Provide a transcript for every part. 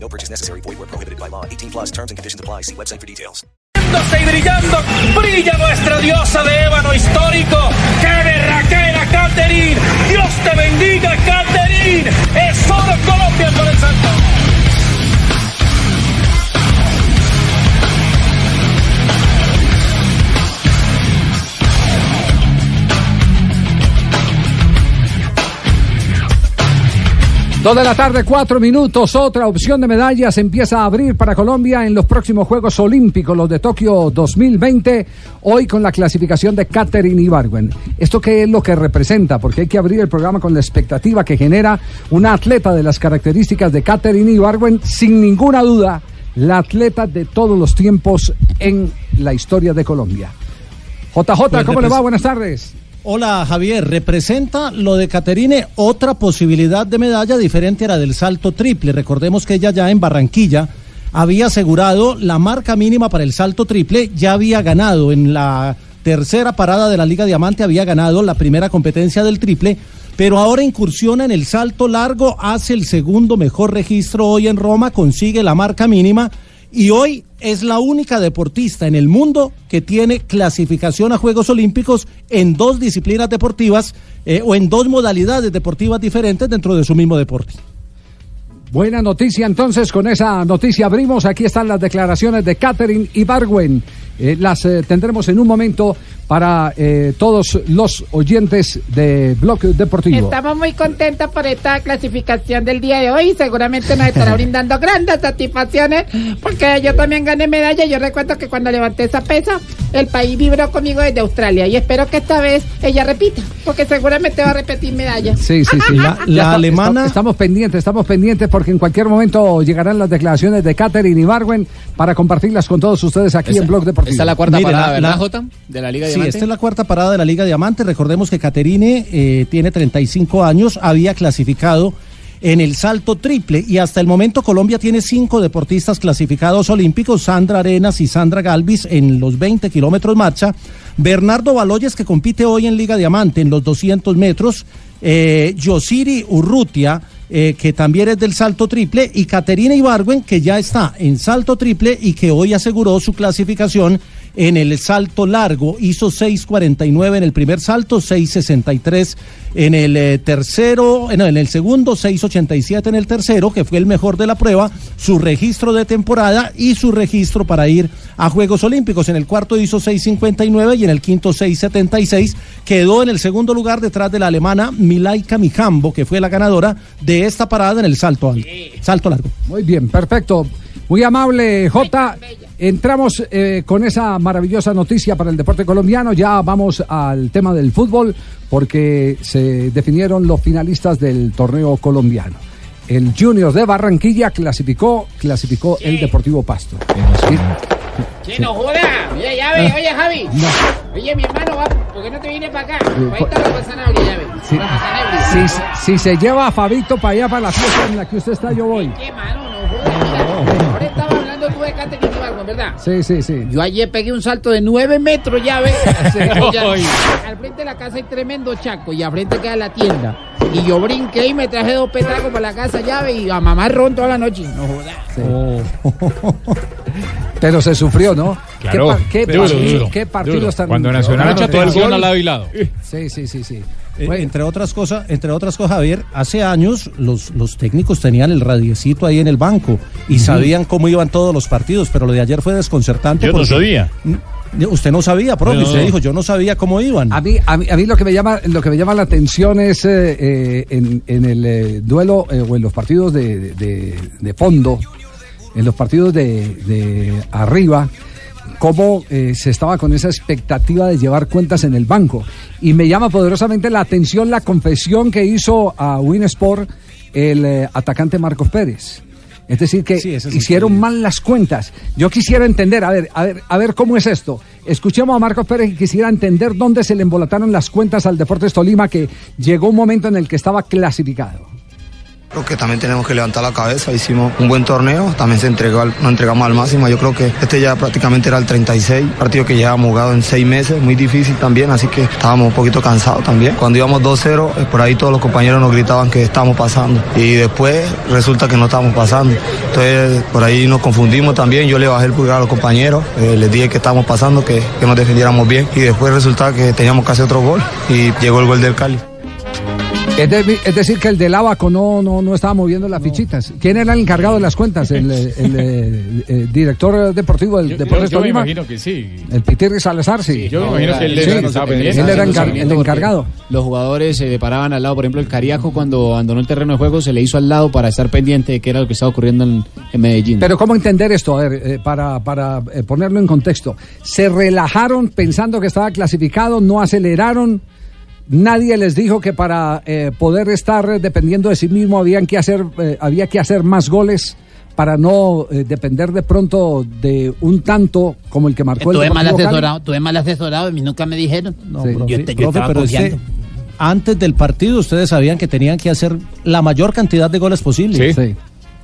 No purchase necessary. Void where prohibited by law. 18 plus terms and conditions apply. See website for details. y brillando, brilla nuestra diosa de ébano histórico. ¡Qué berraquera, Catherine! ¡Dios te bendiga, Catherine! ¡Es oro Colombia por el Santo! Dos de la tarde, cuatro minutos. Otra opción de medallas empieza a abrir para Colombia en los próximos Juegos Olímpicos, los de Tokio 2020. Hoy con la clasificación de Katherine Ibargüen. ¿Esto qué es lo que representa? Porque hay que abrir el programa con la expectativa que genera una atleta de las características de Katherine Ibargüen, sin ninguna duda, la atleta de todos los tiempos en la historia de Colombia. JJ, Pues ¿cómo le va? Buenas tardes. Hola Javier, representa lo de Caterine otra posibilidad de medalla diferente a la del salto triple. Recordemos que ella ya en Barranquilla había asegurado la marca mínima para el salto triple, ya había ganado en la tercera parada de la Liga Diamante, había ganado la primera competencia del triple, pero ahora incursiona en el salto largo, hace el segundo mejor registro hoy en Roma, consigue la marca mínima y hoy es la única deportista en el mundo que tiene clasificación a Juegos Olímpicos en dos disciplinas deportivas eh, o en dos modalidades deportivas diferentes dentro de su mismo deporte. Buena noticia entonces, con esa noticia abrimos. Aquí están las declaraciones de Catherine Ibargüen. Eh, las eh, tendremos en un momento para eh, todos los oyentes de Blog Deportivo. Estamos muy contentos por esta clasificación del día de hoy. Seguramente nos estará brindando grandes satisfacciones porque yo también gané medalla. Yo recuerdo que cuando levanté esa pesa, el país vibró conmigo desde Australia y espero que esta vez ella repita porque seguramente va a repetir medalla. Sí, sí, sí. La- alemana- está- estamos pendientes, estamos pendientes porque en cualquier momento llegarán las declaraciones de Catherine Ibargüen para compartirlas con todos ustedes aquí en Blog Deportivo. Esta es la cuarta Mire, parada, la- ¿verdad, la- Jota? De la Liga Sí, Diamante. esta es la cuarta parada de la Liga Diamante. Recordemos que Caterine eh, tiene 35 años, había clasificado en el salto triple y hasta el momento Colombia tiene cinco deportistas clasificados olímpicos, Sandra Arenas y Sandra Galvis en los 20 kilómetros marcha, Bernardo Baloyes que compite hoy en Liga Diamante en los 200 metros, eh, Yosiri Urrutia eh, que también es del salto triple, y Caterina Ibargüen, que ya está en salto triple y que hoy aseguró su clasificación en el salto largo. Hizo 6.49 en el primer salto, 6.63 en el eh, tercero, no, en el segundo, 6.87 en el tercero, que fue el mejor de la prueba, su registro de temporada y su registro para ir a Juegos Olímpicos. En el cuarto hizo 6.59 y en el quinto 6.76. Quedó en el segundo lugar detrás de la alemana Milaika Mijambo, que fue la ganadora de esta parada en el salto alto, salto largo. Muy bien, perfecto. Muy amable, J. Entramos eh, con esa maravillosa noticia para el deporte colombiano. Ya vamos al tema del fútbol porque se definieron los finalistas del torneo colombiano. El Junior de Barranquilla clasificó, clasificó el Deportivo Pasto. Che, no joda. Oye, ya ve, oye, Javi. Oye, mi hermano, va, ¿por qué no te vienes para acá? Ahí está la Sanabria, ya ve. Sí. Sanabria. Si, si se lleva a Fabito para allá, para la fiesta en la que usted está, yo voy. ¿Qué mano? No jodas. Mira, ahora estaba hablando tú de Ibargüen, ¿verdad? Sí, sí, sí. Yo ayer pegué un salto de 9 metros, ya ves. Al frente de la casa hay tremendo chaco y al frente queda la tienda. Y yo brinqué y me traje dos petacos para la casa, llave, y a mamar ron toda la noche. No jodas. Pero se sufrió, ¿no? Claro. ¿Qué, par- qué Duro, partido- duro, qué partidos duro. tan Cuando Nacional Mucha anotó el gol al lado y lado. Sí, sí, sí, sí. Eh, Bueno, entre otras cosas, entre otras cosas, Javier, hace años los, los técnicos tenían el radiecito ahí en el banco y sabían cómo iban todos los partidos, pero lo de ayer fue desconcertante. Yo no sabía. Mm, Usted no sabía, profe, No. usted dijo, yo no sabía cómo iban. A mí, a mí, a mí lo que me llama, lo que me llama la atención es eh, eh, en, en el eh, duelo eh, o en los partidos de, de- de fondo, en los partidos de, de arriba, cómo eh, se estaba con esa expectativa de llevar cuentas en el banco. Y me llama poderosamente la atención la confesión que hizo a Winsport el eh, atacante Marcos Pérez. Es decir, que Sí, hicieron mal las cuentas. Yo quisiera entender, a ver, a ver, a ver cómo es esto. Escuchemos a Marcos Pérez y quisiera entender dónde se le embolataron las cuentas al Deportes Tolima, que llegó un momento en el que estaba clasificado. Creo que también tenemos que levantar la cabeza, hicimos un buen torneo, también se entregó al- nos entregamos al máximo, yo creo que este ya prácticamente era el 36, partido que llevábamos jugado en seis meses, muy difícil también, así que estábamos un poquito cansados también. Cuando íbamos 2-0, eh, por ahí todos los compañeros nos gritaban que estábamos pasando y después resulta que no estábamos pasando. Entonces por ahí nos confundimos también, yo le bajé el pulgar a los compañeros, eh, les dije que estábamos pasando, que, que nos defendiéramos bien y después resulta que teníamos hacer otro gol y llegó el gol del Cali. Es, de- es decir, que el del Abaco no, no, no estaba moviendo las fichitas. ¿Quién era el encargado de las cuentas? ¿El, eh, el, eh, eh, director deportivo del Yo, Deportes yo me imagino que sí. El Pitirri Salazar, sí. Yo me imagino que él Sí, el estaba pendiente. él era encar- el encargado. Los jugadores se paraban al lado, por ejemplo, el Cariaco cuando abandonó el terreno de juego se le hizo al lado para estar pendiente de qué era lo que estaba ocurriendo en, en Medellín. Pero ¿cómo entender esto? A ver, eh, para, para eh, ponerlo en contexto. Se relajaron pensando que estaba clasificado, no aceleraron. Nadie les dijo que para eh, poder estar dependiendo de sí mismo habían que hacer, eh, había que hacer más goles para no eh, depender de pronto de un tanto como el que marcó el mal asesorado, tuve mal asesorado, a mí nunca me dijeron. No, Sí. profe, Yo te- yo profe, estaba confiando. antes del partido ustedes sabían que tenían que hacer la mayor cantidad de goles posible. Sí. Sí.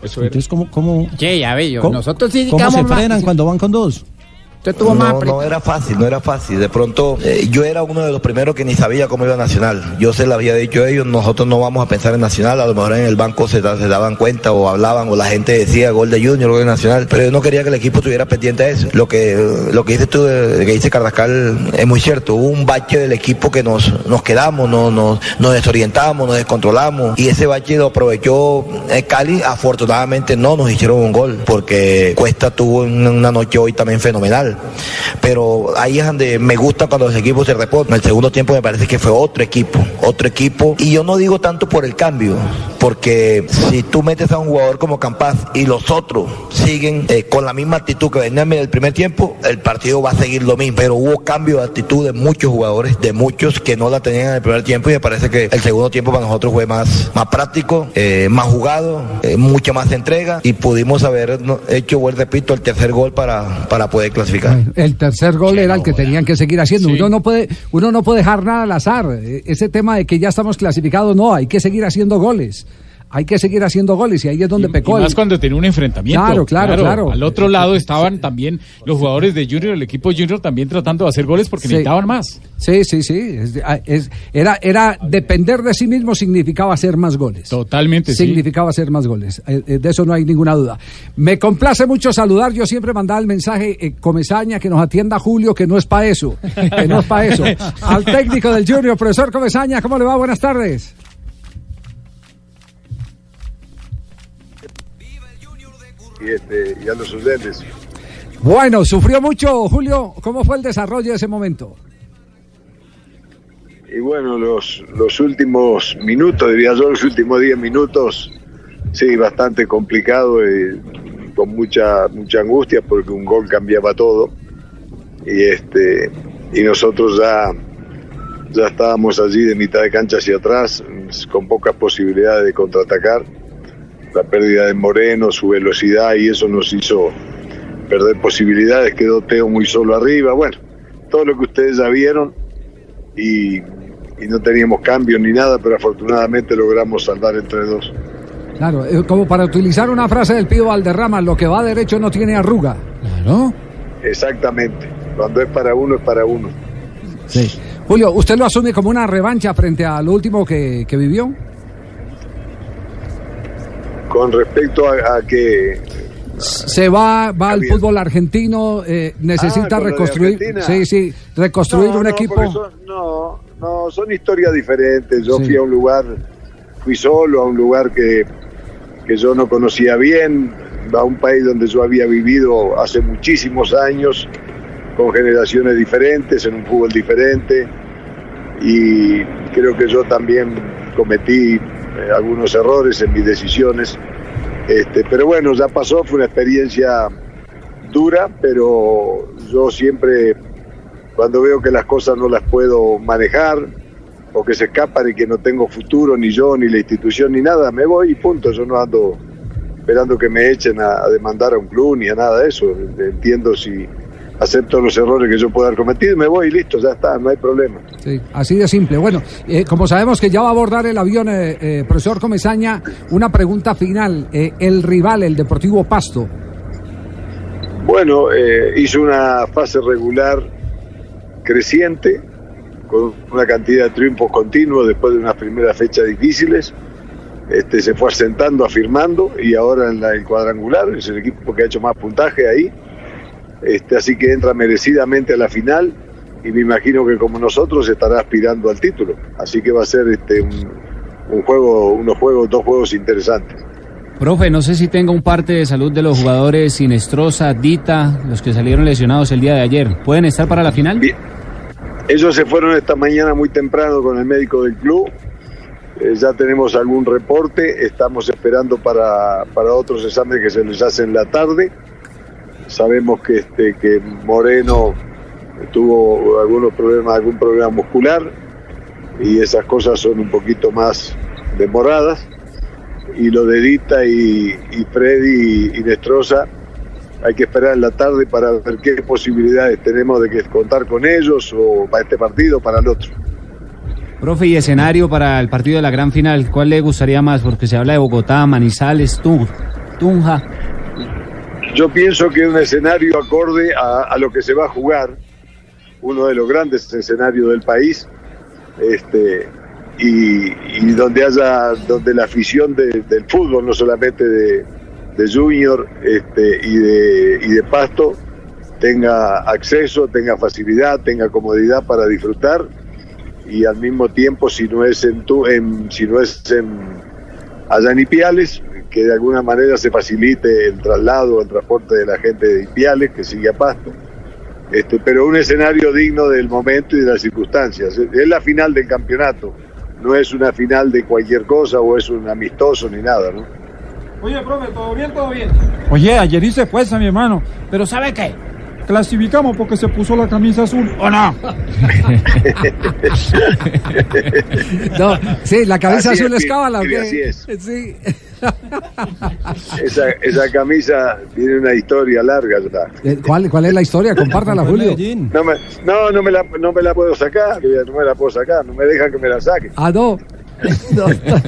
Eso. Entonces, ¿cómo, cómo, Che, ya ve, yo. cómo- Nosotros sí cómo se frenan cuando van con dos? Usted tuvo más No, no era fácil, no era fácil. De pronto, eh, yo era uno de los primeros que ni sabía cómo iba Nacional. Yo se lo había dicho a ellos, nosotros no vamos a pensar en Nacional. A lo mejor en el banco se, da- se daban cuenta o hablaban o la gente decía gol de Junior, gol de Nacional. Pero yo no quería que el equipo estuviera pendiente de eso. Lo que, lo que dices tú, de- que dice Carrascal, es muy cierto. Hubo un bache del equipo que nos, nos quedamos, no, nos, nos desorientamos, nos descontrolamos. Y ese bache lo aprovechó eh, Cali. Afortunadamente no nos hicieron un gol porque Cuesta tuvo una noche hoy también fenomenal. Pero ahí es donde me gusta cuando los equipos se reposan. En el segundo tiempo me parece que fue otro equipo, otro equipo. Y yo no digo tanto por el cambio, porque si tú metes a un jugador como Campas y los otros siguen eh, con la misma actitud que venían en el primer tiempo, el partido va a seguir lo mismo. Pero hubo cambio de actitud de muchos jugadores, de muchos que no la tenían en el primer tiempo y me parece que el segundo tiempo para nosotros fue más, más práctico, eh, más jugado, eh, mucha más entrega y pudimos haber hecho, vuelvo repito, el tercer gol para, para poder clasificar. El tercer gol era el que tenían que seguir haciendo. Sí. Uno no puede, uno no puede dejar nada al azar. Eh, Ese tema de que ya estamos clasificados, no, hay que seguir haciendo goles. Hay que seguir haciendo goles y ahí es donde Y- pecó. y más cuando tenía un enfrentamiento. Claro, claro, claro. Al otro lado estaban también los jugadores de Junior, el equipo Junior también tratando de hacer goles porque Sí. necesitaban más. Sí, sí, sí. Es- ah, es- era, era depender de sí mismo significaba hacer más goles. Totalmente, sí. Significaba hacer más goles. Eh, eh, de eso no hay ninguna duda. Me complace mucho saludar. Yo siempre mandaba el mensaje, eh, Comesaña, que nos atienda Julio, que no es para eso. Que no es para eso. Al técnico del Junior, profesor Comesaña, ¿cómo le va? Buenas tardes. Y, este, y a los oyentes. Bueno, sufrió mucho, Julio. ¿Cómo fue el desarrollo de ese momento? Y bueno, los, los últimos minutos, diría yo, los últimos 10 minutos, sí, bastante complicado y con mucha mucha angustia porque un gol cambiaba todo. Y este y nosotros ya ya estábamos allí de mitad de cancha hacia atrás, con pocas posibilidades de contraatacar. La pérdida de Moreno, su velocidad y eso nos hizo perder posibilidades, quedó Teo muy solo arriba, bueno, todo lo que ustedes ya vieron y, y no teníamos cambio ni nada, pero afortunadamente logramos salvar entre dos. Claro, eh, como para utilizar una frase del Pío Valderrama, lo que va derecho no tiene arruga. Claro. Exactamente, cuando es para uno es para uno. Sí. Julio, ¿usted lo asume como una revancha frente a lo último que, que vivió? Con respecto a, a que Se va, va al fútbol argentino, eh, necesita Ah, reconstruir, sí, sí, reconstruir No, un no, equipo. son- no, no, son historias diferentes. Yo Sí. fui a un lugar, fui solo a un lugar que, que yo no conocía bien, a un país donde yo había vivido hace muchísimos años, con generaciones diferentes, en un fútbol diferente, y creo que yo también cometí eh, algunos errores en mis decisiones. Este, pero bueno, ya pasó, fue una experiencia dura, pero yo siempre cuando veo que las cosas no las puedo manejar o que se escapan y que no tengo futuro ni yo ni la institución ni nada, me voy y punto, yo no ando esperando que me echen a, a demandar a un club ni a nada de eso. Entiendo si acepto los errores que yo pueda haber cometido, me voy y listo, ya está, no hay problema. Sí, así de simple. Bueno, eh, como sabemos que ya va a abordar el avión, eh, eh, profesor Comesaña, una pregunta final. Eh, el rival, el Deportivo Pasto, Bueno, eh, hizo una fase regular creciente, con una cantidad de triunfos continuos después de unas primeras fechas difíciles. Este, se fue asentando, afirmando, y ahora en la, el cuadrangular es el equipo que ha hecho más puntaje ahí. Este, así que entra merecidamente a la final y me imagino que como nosotros estará aspirando al título. Así que va a ser este, un, un juego, unos juegos, dos juegos interesantes. Profe, no sé si tenga un parte de salud de los jugadores Sinestrosa, Dita, los que salieron lesionados el día de ayer. ¿Pueden estar para la final? Ellos se fueron esta mañana muy temprano con el médico del club. Eh, ya tenemos algún reporte. Estamos esperando para, para otros exámenes que se les hacen en la tarde. Sabemos que, este, que Moreno tuvo algunos problemas, algún problema muscular y esas cosas son un poquito más demoradas. Y lo de Dita y, y Freddy y Nestrosa hay que esperar en la tarde para ver qué posibilidades tenemos de que contar con ellos o para este partido o para el otro. Profe, y escenario para el partido de la gran final, ¿cuál le gustaría más? Porque se habla de Bogotá, Manizales, Tun- Tunja. Yo pienso que un escenario acorde a, a lo que se va a jugar, uno de los grandes escenarios del país, este, y, donde haya, donde la afición de- del fútbol, no solamente de, de Junior este, y, de, y de Pasto, tenga acceso, tenga facilidad, tenga comodidad para disfrutar y al mismo tiempo si no es en, tu, en si no es en allá en Ipiales, que de alguna manera se facilite el traslado, el transporte de la gente de Ipiales que sigue a Pasto. Este, pero un escenario digno del momento y de las circunstancias. Es la final del campeonato, no es una final de cualquier cosa o es un amistoso ni nada, ¿no? Oye, profe, todo bien, todo bien. Oye, ayer hice fuerza, mi hermano. Pero ¿sabe qué? Clasificamos porque se puso la camisa azul. ¿O no? No, sí, la Así azul es, es cábala, así es. Sí. Esa, esa camisa tiene una historia larga ya. Eh, ¿Cuál, ¿Cuál es la historia? Compártala, Julio. No, me, no, no, me la, no me la puedo sacar, no me la puedo sacar, no me dejan que me la saque. Ah, no.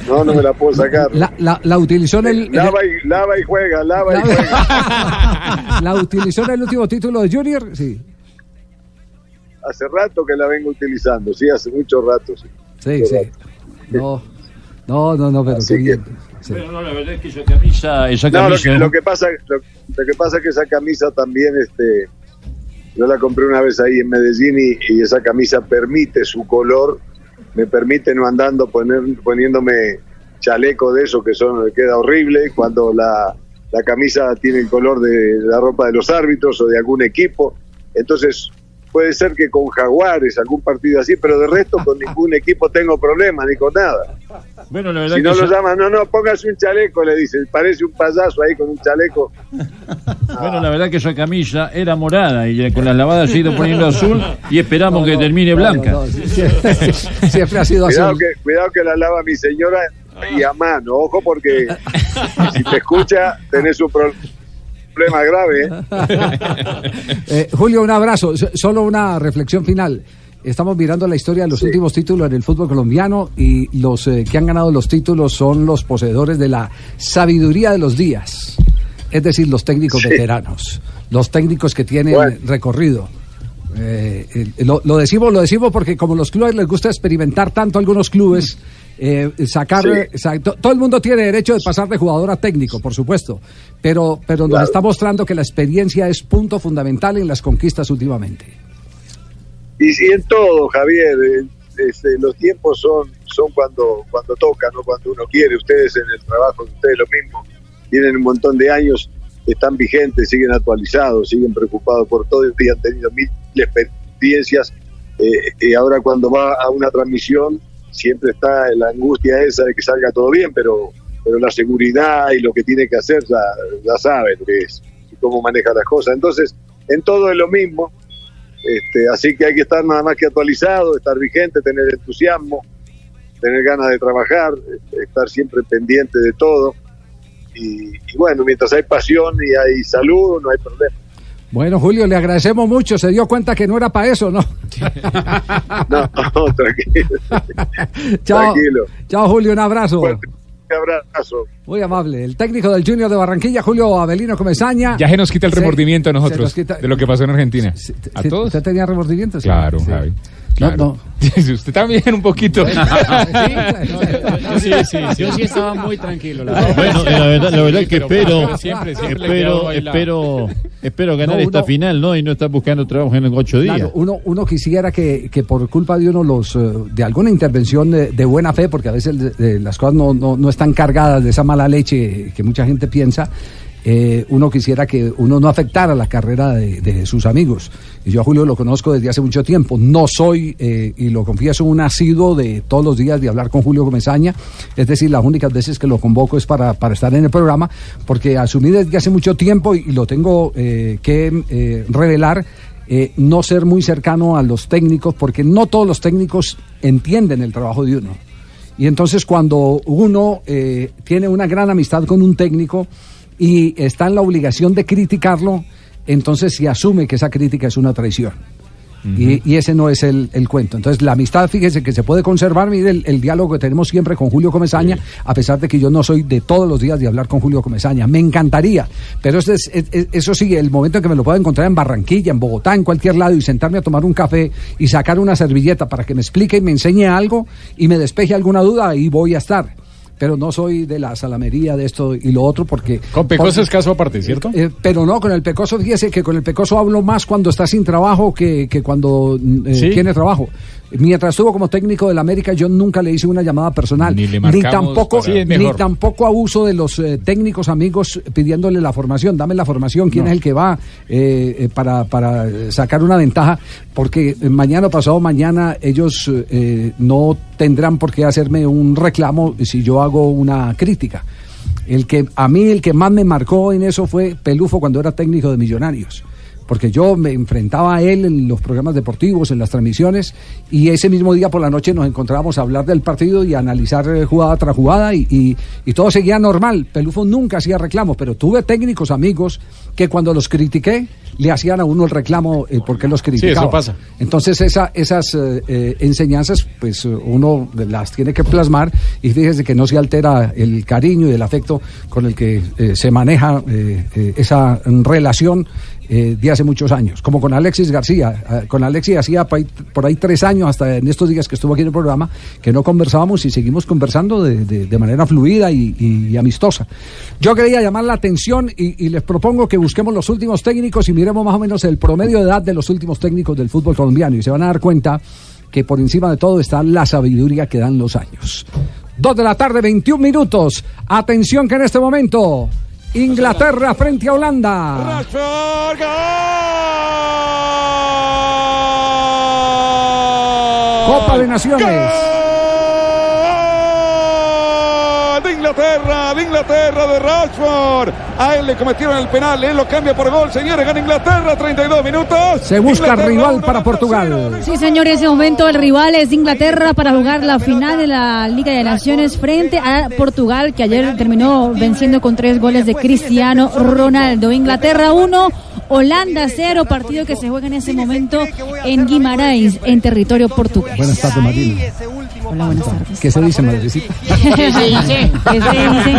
No, no me la puedo sacar. La, la, la utilizó en el, el- Lava y, lava y juega, lava y juega. la utilizó en el último título de Junior, sí. Hace rato que la vengo utilizando, sí, hace mucho rato. Sí, Sí, sí. No, no, no, no, pero qué bien. Sí. Pero no, la verdad es que esa camisa, esa No, lo que, lo que pasa, lo, lo que pasa es que esa camisa también, este, yo la compré una vez ahí en Medellín y, y esa camisa permite su color, me permite no andando poner, poniéndome chaleco de eso que son queda horrible cuando la, la camisa tiene el color de la ropa de los árbitros o de algún equipo. Entonces puede ser que con Jaguares, algún partido así, pero de resto con ningún equipo tengo problemas ni con nada. Bueno, la verdad Si que no lo llaman, no, no, póngase un chaleco, le dicen. Parece un payaso ahí con un chaleco. Bueno, la verdad que esa camisa era morada y con las lavadas se ha ido poniendo azul y esperamos que termine blanca. Siempre ha sido Cuidado azul. que, cuidado que la lava mi señora y a mano. Ojo porque si te escucha, tenés un pro- problema grave. ¿eh? Eh, Julio, un abrazo. Solo una reflexión final. Estamos mirando la historia de los últimos títulos en el fútbol colombiano y los eh, que han ganado los títulos son los poseedores de la sabiduría de los días, es decir, los técnicos Sí. veteranos, los técnicos que tienen Bueno. recorrido. Eh, eh, lo, lo decimos, lo decimos porque como los clubes les gusta experimentar tanto algunos clubes, eh, sacar, Sí. eh, sa- todo el mundo tiene derecho de pasar de jugador a técnico, por supuesto, pero, pero nos Claro. está mostrando que la experiencia es punto fundamental en las conquistas últimamente. Y, y en todo, Javier, eh, este, los tiempos son, son cuando, cuando toca, no cuando uno quiere. Ustedes en el trabajo, ustedes lo mismo, tienen un montón de años, están vigentes, siguen actualizados, siguen preocupados por todo y han tenido mil experiencias. eh, y ahora cuando va a una transmisión, siempre está la angustia esa de que salga todo bien, pero, pero la seguridad y lo que tiene que hacer ya, sabe lo que es y cómo maneja las cosas. Entonces, en todo es lo mismo. Este, así que hay que estar nada más que actualizado, estar vigente, tener entusiasmo, tener ganas de trabajar, este, estar siempre pendiente de todo y- y bueno, mientras hay pasión y hay salud, no hay problema. Bueno, Julio, le agradecemos mucho. Se dio cuenta que no era para eso, ¿no? No, no, tranquilo. Chao. Tranquilo. Chao, Julio, un abrazo. Un abrazo. Muy amable. El técnico del Junior de Barranquilla, Julio Avelino Comesaña. Ya se nos quita el remordimiento a nosotros nos quita- de lo que pasó en Argentina. ¿A todos? ¿Usted tenía remordimientos? Claro, Sí. Javi. No, Claro. no. Usted también un poquito. Sí, sí, sí. Yo sí estaba muy tranquilo. La verdad. Bueno, la verdad, la verdad que Pero- espero, pero siempre, siempre espero, espero, espero ganar No, esta uno- final, ¿no? Y no estar buscando trabajo en ocho días. Claro, uno, uno quisiera que, que por culpa de uno los eh, de alguna intervención de, de buena fe, porque a veces de- de las cosas no, no, no están cargadas de esa mala leche que mucha gente piensa, eh, uno quisiera que uno no afectara la carrera de, sus amigos. Y yo a Julio lo conozco desde hace mucho tiempo. No soy, eh, y lo confieso, un asiduo de todos los días de hablar con Julio Comesaña. Es decir, las únicas veces que lo convoco es para, para estar en el programa, porque asumí desde hace mucho tiempo y, lo tengo eh, que revelar no ser muy cercano a los técnicos, porque no todos los técnicos entienden el trabajo de uno. Y entonces cuando uno eh, tiene una gran amistad con un técnico y está en la obligación de criticarlo, entonces se asume que esa crítica es una traición. Y, y ese no es el, el cuento. Entonces, la amistad, fíjese que se puede conservar, mire el, el diálogo que tenemos siempre con Julio Comesaña, a pesar de que yo no soy de todos los días de hablar con Julio Comesaña. Me encantaría, pero eso, es- es- es- eso sí, el momento en que me lo pueda encontrar en Barranquilla, en Bogotá, en cualquier lado, y sentarme a tomar un café y sacar una servilleta para que me explique y me enseñe algo y me despeje alguna duda, ahí voy a estar. Pero no soy de la salamería de esto y lo otro porque... Con Pecoso porque- es caso aparte, ¿cierto? eh, pero no, con el pecoso, fíjese que con el pecoso hablo más cuando está sin trabajo que, que cuando eh, ¿Sí? tiene trabajo. Mientras estuvo como técnico del América, yo nunca le hice una llamada personal. Ni, le marcamos tampoco, para- ni tampoco abuso de los eh, técnicos amigos pidiéndole la formación. Dame la formación, quién No. es el que va eh, eh, para, para eh, sacar una ventaja. Porque mañana, pasado mañana, ellos eh, no tendrán por qué hacerme un reclamo si yo hago una crítica. El que a mí el que más me marcó en eso fue Pelufo cuando era técnico de Millonarios. Porque yo me enfrentaba a él en los programas deportivos, en las transmisiones, y ese mismo día por la noche nos encontrábamos a hablar del partido y a analizar eh, jugada tras jugada, y, y- y todo seguía normal. Pelufo nunca hacía reclamos, pero tuve técnicos amigos que cuando los critiqué le hacían a uno el reclamo eh, porque los criticaba. eso pasa. Entonces esa, esas eh, enseñanzas, pues uno las tiene que plasmar y fíjese que no se altera el cariño y el afecto con el que eh, se maneja esa relación eh, de hace muchos años, como con Alexis García. Eh, con Alexis hacía por ahí, tres años, hasta en estos días que estuvo aquí en el programa, que no conversábamos y seguimos conversando de, de- manera fluida y amistosa. Yo quería llamar la atención y, y les propongo que busquemos los últimos técnicos y miremos más o menos el promedio de edad de los últimos técnicos del fútbol colombiano y se van a dar cuenta que por encima de todo está la sabiduría que dan los años. Dos de la tarde, 21 minutos. Atención que en este momento Inglaterra frente a Holanda. Copa de Naciones. Inglaterra, de Inglaterra, de Rashford. A él le cometieron el penal, él lo cambia por gol. Señores, gana Inglaterra, 32 minutos. Se busca Inglaterra, rival uno, para Portugal. Sí, señor, en ese momento el rival es Inglaterra para jugar la final de la Liga de Naciones frente a Portugal, que ayer terminó venciendo con tres goles de Cristiano Ronaldo. Inglaterra 1, Holanda 0, partido que se juega en ese momento en Guimarães, en territorio portugués. Buenas tardes, Marina. Hola, buenas tardes. ¿Qué se dice, madrecita? ¿Qué se dice? ¿Qué se dice?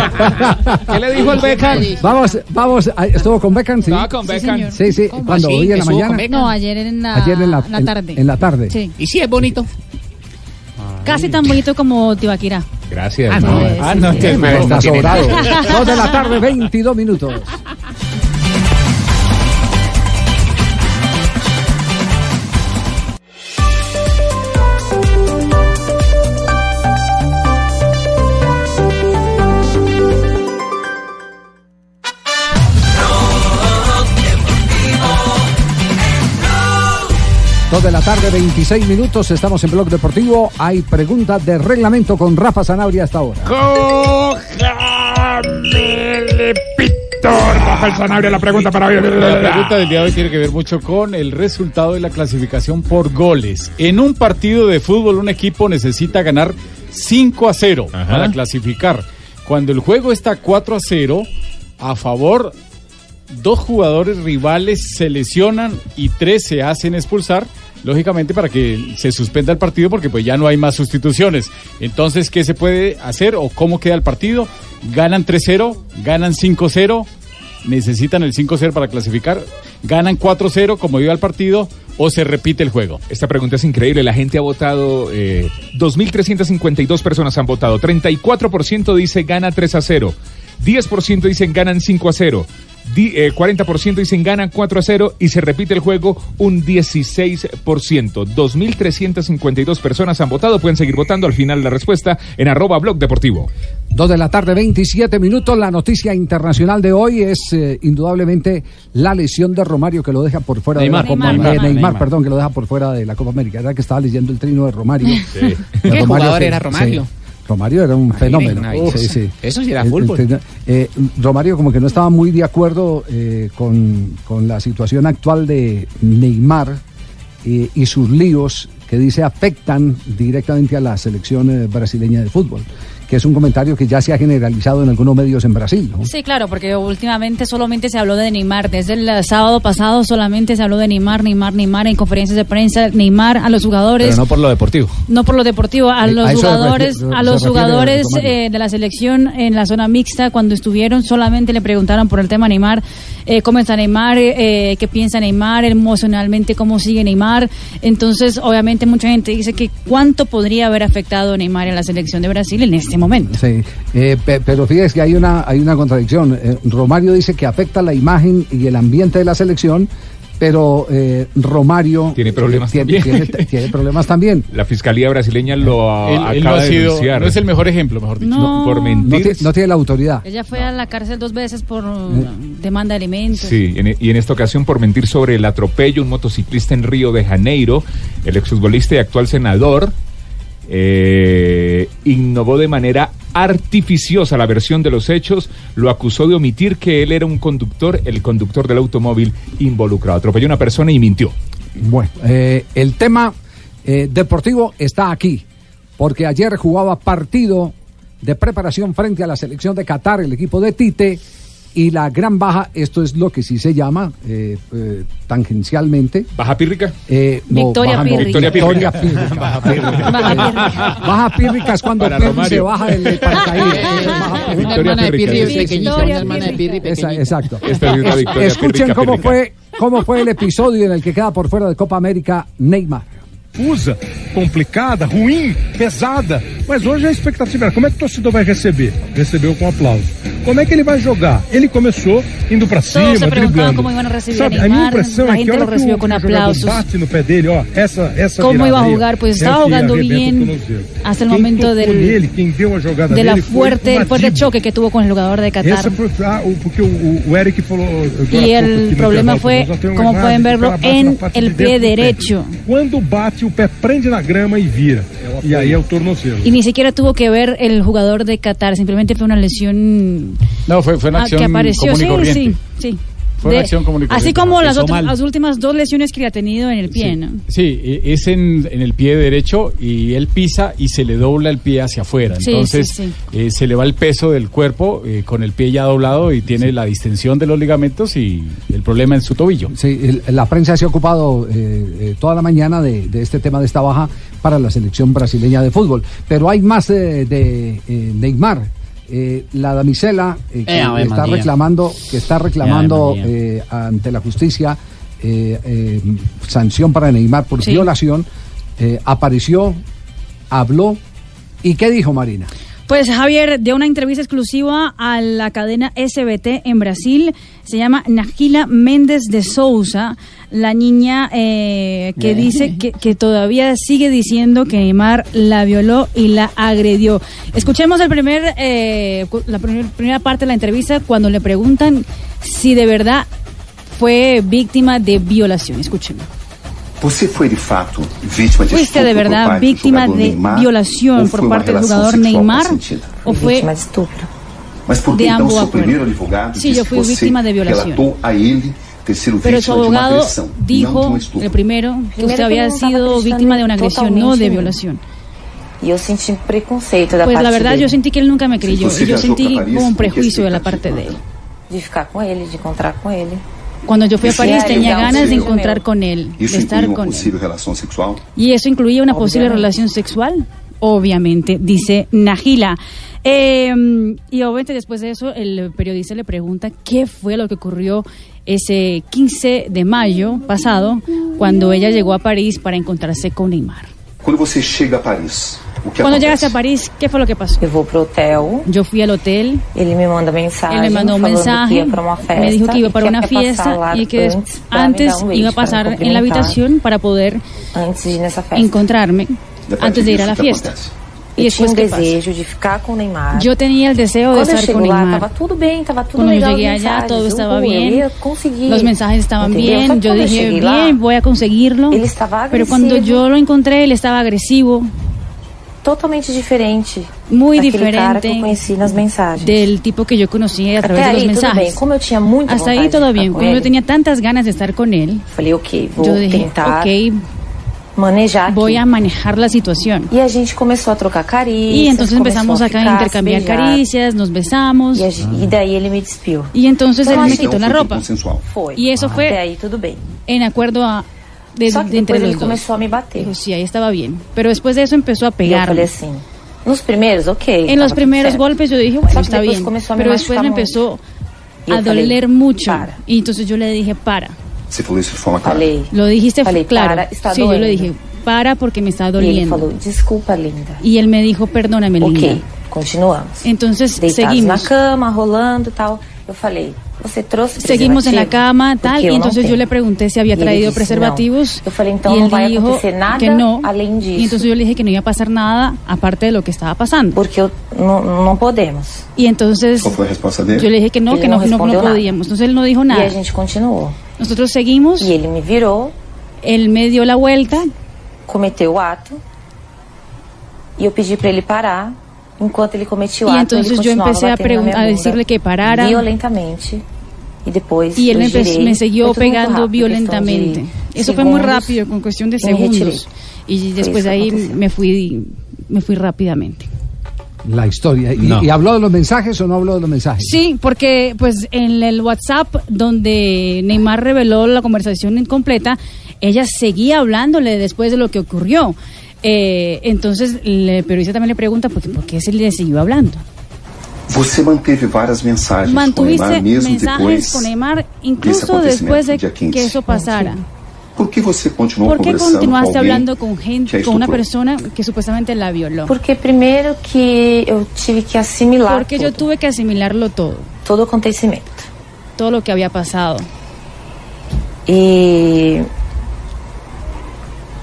¿Qué le dijo el Beckham? Vamos, vamos, ah, estuvo con Beckham, sí. Estaba con Beckham. Sí, sí, ¿Cómo cuando hoy en la ¿Estuvo con mañana. No, ayer en la, Ayer en la, la en- tarde. En, la tarde. Sí. ¿Y si es bonito? Casi tan bonito como Tibaquira. Gracias. Ah, no, Ah, sí, no, sí. te- Está tiene- sobrado. Dos de la tarde, 22 minutos. Dos de la tarde, 26 minutos. Estamos en Blog Deportivo. Hay preguntas de reglamento con Rafa Sanabria hasta ahora. Cójame. Rafael Sanabria, la pregunta para hoy. La pregunta del día de hoy tiene que ver mucho con el resultado de la clasificación por goles. En un partido de fútbol, un equipo necesita ganar 5 a 0 para clasificar. cuando el juego está 4 a 0, a favor, dos jugadores rivales se lesionan y tres se hacen expulsar. Lógicamente para que se suspenda el partido porque pues ya no hay más sustituciones. Entonces, ¿qué se puede hacer o cómo queda el partido? Ganan 3-0, ganan 5-0, necesitan el 5-0 para clasificar, ganan 4-0 como iba el partido o se repite el juego. Esta pregunta es increíble. La gente ha votado, eh, 2.352 personas han votado. 34% dice gana 3 a 0. 10% dicen ganan 5 a 0. Di- eh, 40% dicen ganan 4 a 0 y se repite el juego un 16%. 2.352 personas han votado. Pueden seguir votando al final la respuesta en arroba blog deportivo. Dos de la tarde, 27 minutos. La noticia internacional de hoy es eh, indudablemente la lesión de Romario que lo deja por fuera Neymar. de la Copa Neymar, eh, Neymar. Neymar, perdón, que lo deja por fuera de la Copa América. Era que estaba leyendo el trino de Romario. Sí. De ¿Qué jugador que- era Romario? sí. Romario era un fenómeno. Ay, Sí, sí. Eso sí era El- fútbol. eh, Romario como que no estaba muy de acuerdo eh, con, con la situación actual de Neymar eh, y sus líos que dice afectan directamente a la selección eh, brasileña de fútbol, que es un comentario que ya se ha generalizado en algunos medios en Brasil. ¿no? Sí, claro, porque últimamente solamente se habló de Neymar. Desde el sábado pasado solamente se habló de Neymar, Neymar, Neymar en conferencias de prensa, Neymar a los jugadores. Pero no por lo deportivo. No por lo deportivo, a Eh, los a jugadores, refiere- a los jugadores eh, de la selección en la zona mixta cuando estuvieron solamente le preguntaron por el tema Neymar, eh, cómo está Neymar, eh, qué piensa Neymar, emocionalmente cómo sigue Neymar. Entonces, obviamente mucha gente dice que cuánto podría haber afectado Neymar en la selección de Brasil en este momento. Sí, eh, pe- pero fíjese que hay una, hay una contradicción. Eh, Romario dice que afecta la imagen y el ambiente de la selección, pero eh, Romario Tiene problemas eh, tiene, también. tiene- tiene problemas también. La Fiscalía brasileña lo a- Él- él acaba no ha de sido- denunciar. no es el mejor ejemplo, mejor dicho. No. por mentir. ti- no tiene la autoridad. Ella fue a la cárcel dos veces por demanda de alimentos. Sí, en- y en esta ocasión por mentir sobre el atropello, un motociclista en Río de Janeiro, el exfutbolista y actual senador, eh, innovó de manera artificiosa la versión de los hechos, lo acusó de omitir que él era un conductor, el conductor del automóvil involucrado. Atropelló a una persona y mintió. Bueno, eh, el tema eh, deportivo está aquí, porque ayer jugaba partido de preparación frente a la selección de Qatar, el equipo de Tite, y la gran baja, esto es lo que sí se llama eh, eh, tangencialmente. ¿Baja pírrica? Eh, no, Victoria baja no, pírrica. Victoria Victoria pírrica. Baja pírrica. Baja pírrica. Baja pírrica es cuando Pirri se baja del paracaídas. Baja Una pírrica. hermana de Pirri Pírrica, sí. pequeñita, Victoria una hermana de Pirri Pírrica. pequeñita. Esa- exacto. Esta es una victoria Escuchen cómo fue, cómo fue el episodio en el que queda por fuera de Copa América Neymar. Confusa, complicada, ruim, pesada. Mas hoje a expectativa era como é que o torcedor vai receber? Recebeu com aplauso. Como é que ele vai jogar? Ele começou indo pra cima, Todos se preguntaban driblando. cómo iban a recibir Sabe, a a minha Neymar, impressão la é que gente a lo hora que o, recibió con que o jogador aplausos. bate no pé dele, ó, essa, essa ¿Cómo virada iba a aí, ó, jugar? Pues é estaba o que jugando arrebenta o bien tornozelo. hasta el Quem momento tocou del- nele, quem deu a jogada De la dele foi fuerte, o el fuerte Madiba. choque que tuvo con el jugador de Qatar. Essa foi, ah, o- porque o, o- o Eric falou. agora há Y pouco aqui el no problema intervalo, fue, nós temos uma como imagem pueden que o verlo, cara bate na en parte el de pie dentro do pé. derecho. Quando bate, o pé prende na grama e vira. E aí é o tornozelo. Y ni siquiera tuvo que ver el jugador de Qatar, simplemente fue una lesión No, fue, fue una ah, acción que y Sí, sí, sí. Fue una acción común y así como las, otras, las últimas dos lesiones que le ha tenido en el pie, ¿no? Sí, e- es en, en el pie derecho y él pisa y se le dobla el pie hacia afuera. Sí, Entonces sí, eh, se le va el peso del cuerpo eh, con el pie ya doblado y tiene la distensión de los ligamentos y el problema en su tobillo. Sí, el- la prensa se ha ocupado eh, eh, toda la mañana de, de este tema de esta baja para la selección brasileña de fútbol. Pero hay más de, de, Neymar. Eh, la damisela eh, que Eh, Ave está María. reclamando, que está reclamando eh, ante la justicia eh, eh, sanción para Neymar por Sí. violación, eh, apareció, habló y ¿qué dijo Marina? Pues Javier dio una entrevista exclusiva a la cadena SBT en Brasil. Se llama Nagila Méndez de Souza, la niña eh, que dice que, que todavía sigue diciendo que Neymar la violó y la agredió. Escuchemos el primer, eh, la primer- primera parte de la entrevista cuando le preguntan si de verdad fue víctima de violación. Escúchenlo. ¿Fuiste de por verdad parte do víctima jogador de Neymar, violación por parte del relação jugador sexual Neymar o fue Mas por que de então ambos seu primeiro advogado Sí, disse yo fui que você víctima de violación. relatou a ele ter sido Pero su vítima de uma não de dijo, um estupro? el primero, que usted que había sido víctima de una agresión, no de violación. E eu senti preconceito da Pues parte la verdad yo sentí que él nunca me creyó y yo sentí como un ¿con prejuicio de la parte de él. De ficar com ele, de encontrar com ele. Cuando yo fui a París tenía ganas de encontrar con él, de estar con él. ¿Y eso incluía una posible relación sexual? Obviamente, dice Najila. Eh, y obviamente después de eso el periodista le pregunta qué fue lo que ocurrió ese 15 de mayo pasado cuando ella llegó a París para encontrarse con Neymar. Quando você chega a Paris, o que Cuando acontece? llegaste a París, ¿qué fue lo que pasó? Eu vou pro hotel. Yo fui al hotel. Ele me manda mensagem. Él me mandó un mensaje, ia pra uma festa, me dijo que iba para una fiesta y que antes antes um iba a pasar en la habitación para poder Antes encontrarme antes de ir a la fiesta. acontece? Y ¿qué pasa? desejo de ficar com o Neymar. Yo tenía el deseo de estar con Neymar. tava tudo bem, tava tudo Cuando legal. llegué allá, todo estaba bien. Los mensajes estaban bien. Yo dije, bien, voy a conseguirlo. Ele estaba Pero cuando yo lo encontré, él estaba agresivo, totalmente diferente. muy diferente conheci nas mensagens. del tipo que yo conocía a través Até de los mensajes. Como muita Hasta ahí todo bien. com Como yo tenía tantas ganas de estar con él, falei, ok, vou yo dije, tentar ok, manejar voy a manejar la situación. E a gente começou a trocar carícias. Y entonces empezamos acá a ficar, intercambiar caricias, nos besamos. E, a gente- e daí ele me despiu. Y entonces Então, él me quitó la ropa. Foi. Y eso Até fue aí tudo bem. en acuerdo a, de, Só que de entre los dos. começou a me bater. Dijo, sí, ahí estaba bien. Pero después de eso empezó a E eu falei pegarme. assim, nos primeiros, ok. En los primeros golpes yo dije, bueno, está depois bien. começou a me Pero después me empezó Y a doler mucho. Y entonces yo le dije, para. Você falou isso de forma clara. Falei. Lo dijiste Falei, claro. para, está sí, yo le dije, para porque me está E ele doliendo. falou, desculpa, linda. Y él me dijo, perdóname, Ok, linda. continuamos. Entonces Deitados seguimos. na cama, rolando e tal. Eu falei, você trouxe Seguimos en la cama, tal, y entonces yo tenho. le pregunté si había Y traído preservativos. Eu falei, então y não él vai dijo acontecer nada que no. além disso. Y entonces yo le dije que no iba a pasar nada aparte de lo que estaba pasando. Porque eu, não, não podemos. Y entonces dele? yo le dije que no, Ele que no, não no, no podíamos. Entonces él no dijo E nada. a gente continuou. Nosotros seguimos. E ele me virou, Él me dio la vuelta. cometeu o ato. E eu pedi pra ele parar. Enquanto ele cometia o Y entonces yo empecé a, a decirle que parara. Violentamente. E depois Y él me, girei. me siguió pegando rápido, questão de violentamente. Eso fue muy segundos, rápido, con cuestión de y segundos. Y después de ahí me fui, me fui rápidamente. La historia. ¿Y, No. y habló de los mensajes o no habló de los mensajes? Sí, porque pues en el WhatsApp donde Neymar reveló la conversación incompleta, ella seguía hablándole después de lo que ocurrió. Eh, entonces el periodista también le pregunta ¿por qué, por qué se le siguió hablando. Você manteve várias mensagens com Mantuviste Neymar mesmo mensajes depois con Neymar incluso después de do dia 15. que eso pasara. Por que você continuou ¿Por qué conversando com continuaste alguém hablando con gente, con una persona que supuestamente la violó? Porque primeiro que eu tive que assimilar Porque yo tuve que asimilarlo todo, todo o acontecimento. todo lo que había pasado. E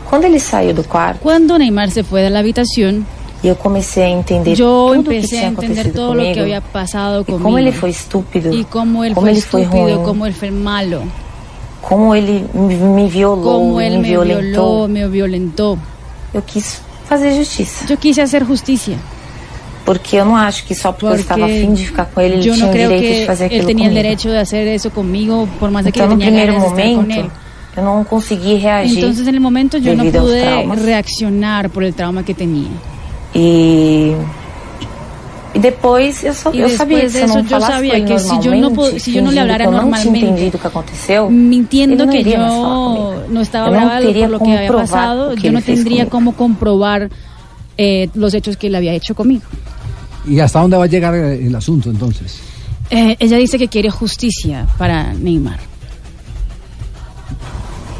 quando ele saiu do quarto, Cuando Neymar se fue de la habitación, eu comecei a entender yo tudo o que empecé a tinha entender acontecido todo lo que comigo, había pasado conmigo. como ele foi estúpido, y cómo él como fue ele foi estúpido, ruim, cómo él fue malo, como ele me cómo él me me violentou. violó, me violentó. Eu quis fazer justiça. Yo quise hacer justicia. Porque eu não acho que só porque, eu estava Porque afim de ficar com ele, ele tinha o direito de fazer él aquilo comigo. de por que de estar él. momento, eu não consegui reagir. Entonces en el momento yo no pude reaccionar por el trauma que tenía. E, e depois eu, só, E eu sabia que después se eu não falasse com sabía ele que si yo no, po- normalmente, si yo no que eu não tinha entendido o que aconteceu, mintiendo que yo no estaba Eu não brava teria por lo que como había provar pasado, yo no tendría comigo. cómo comprobar eh, los hechos que él había hecho conmigo. ¿Y hasta dónde va a llegar eh, el asunto entonces? Eh, ella dice que quiere justicia para Neymar.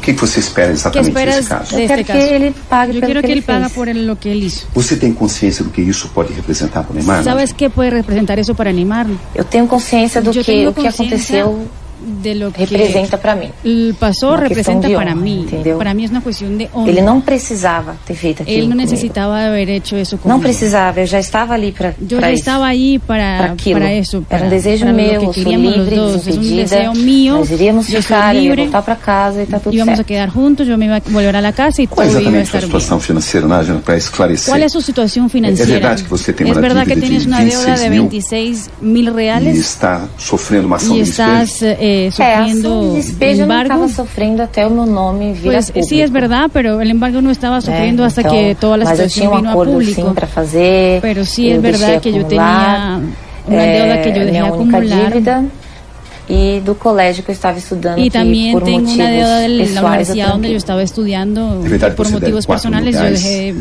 O que que você espera ¿Qué exatamente nesse caso? este quero que ele pague Yo pelo quiero que que ele paga fez. por lo que él hizo. Você tem consciência do que isso pode representar para o Neymar? ¿Sabes qué puede representar eso para Neymar? Eu tenho consciência do que o que aconteceu de lo que representa para mim. el pasó Una representa cuestión de para honra, mí. entendeu? Para mí es una cuestión de honra. Ele não precisava ter feito aquilo. Él no comigo. necesitaba haber hecho eso conmigo. Não precisava, eu já estava ali para Yo ya estaba ahí para, para aquilo. para eso. Para, Era um desejo para meu, lo eu que sou queríamos livre, los dos. Es un desimpedida. deseo mío. Nós iríamos yo ficar, soy eu ia libre. voltar para casa e tá tudo Íbamos a certo. quedar juntos, yo me iba a volver a la casa y todo Qual iba a exatamente estar a bien. situação financeira, Nájila, para esclarecer? ¿Cuál es su situación financiera? É verdade que você tem es uma verdad que dívida de tienes una deuda 26 de mil 26 mil e reales está sofrendo uma ação y de despejo? estás eh, eh, É, sufriendo não embargo. estava sofrendo até o meu nome Pues sí, es verdad, pero el embargo no estaba sufriendo hasta então, que toda la mas eu tinha situación um vino a acordo público. sim para fazer. Pero sí eu es verdad que yo tenía una deuda que yo é, dejé acumular. dívida e do colégio que eu estava estudando Y también por tengo una deuda de la universidad donde yo estaba estudiando É por motivos personales. Yo dejé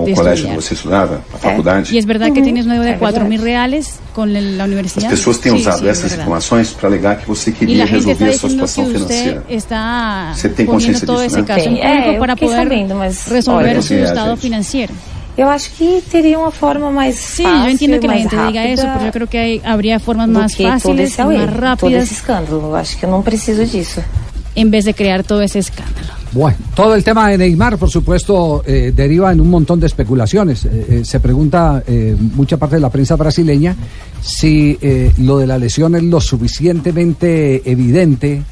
Com de o colégio estudiar. onde você estudava, a faculdade. Y es verdad que Ujú, tienes una deuda de es cuatro verdad. mil reales con el- la As universidad. pessoas têm Sí, usado sí, es essas verdad. informações para alegar que você Y queria la gente está resolver a sua diciendo situação que usted financeira. está Você tem poniendo consciência todo disso, ese né? caso en Sim, público é, eu para fiquei poder sabendo, mas resolver olha, su é, estado gente. financiero. Eu acho que teria uma forma mais Sí, fácil, yo entiendo que la mais gente diga eso, rápida pero yo creo que hay- habría formas do más que todo fáciles, esse más auê, todo esse rápidas, escândalo. Eu acho que eu não preciso disso. en vez de crear todo ese escándalo. Bueno, todo el tema de Neymar, por supuesto, eh, deriva en un montón de especulaciones. Eh, eh, se pregunta eh, mucha parte de la prensa brasileña si lo de la lesión es lo suficientemente evidente.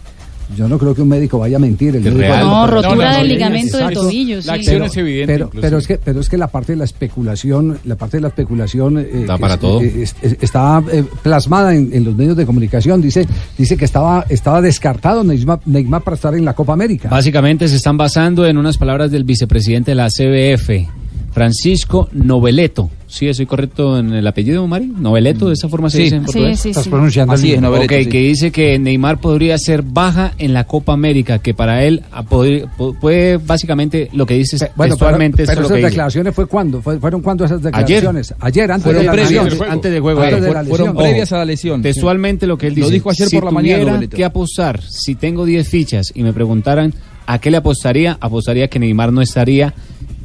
Yo no creo que un médico vaya a mentir. El médico real. No, rotura no, no, del no, ligamento del tobillo, sí. La acción Pero, es evidente. pero, es que pero es que la parte de la especulación la parte de la especulación eh, para es- todo. eh, es- es- está eh, plasmada en, en los medios de comunicación dice dice que estaba estaba descartado Neymar, Neymar para estar en la Copa América Básicamente se están basando en unas palabras del vicepresidente de la CBF, Francisco Noveleto. ¿Sí estoy correcto en el apellido, Mari? ¿Noveleto? ¿De esa forma se Sí. dice en Sí, portugués? sí, estás sí. pronunciando Así el- es, Noveleto, ok, sí. que dice que Neymar podría ser baja en la Copa América, que para él a poder- po- puede básicamente lo que dice es Bueno, textualmente pero, pero es lo esas que dice. declaraciones fue cuándo? Fue- ¿Fueron cuándo esas declaraciones? Ayer, antes Fueron de la previas, lesión. juego. Antes del juego. Antes eh, de la Fueron lesión. previas a la lesión. Textualmente lo que él Lo dice. dijo ayer si por la mañana, tuviera que apostar, si tengo 10 fichas y me preguntaran a qué le apostaría, apostaría que Neymar no estaría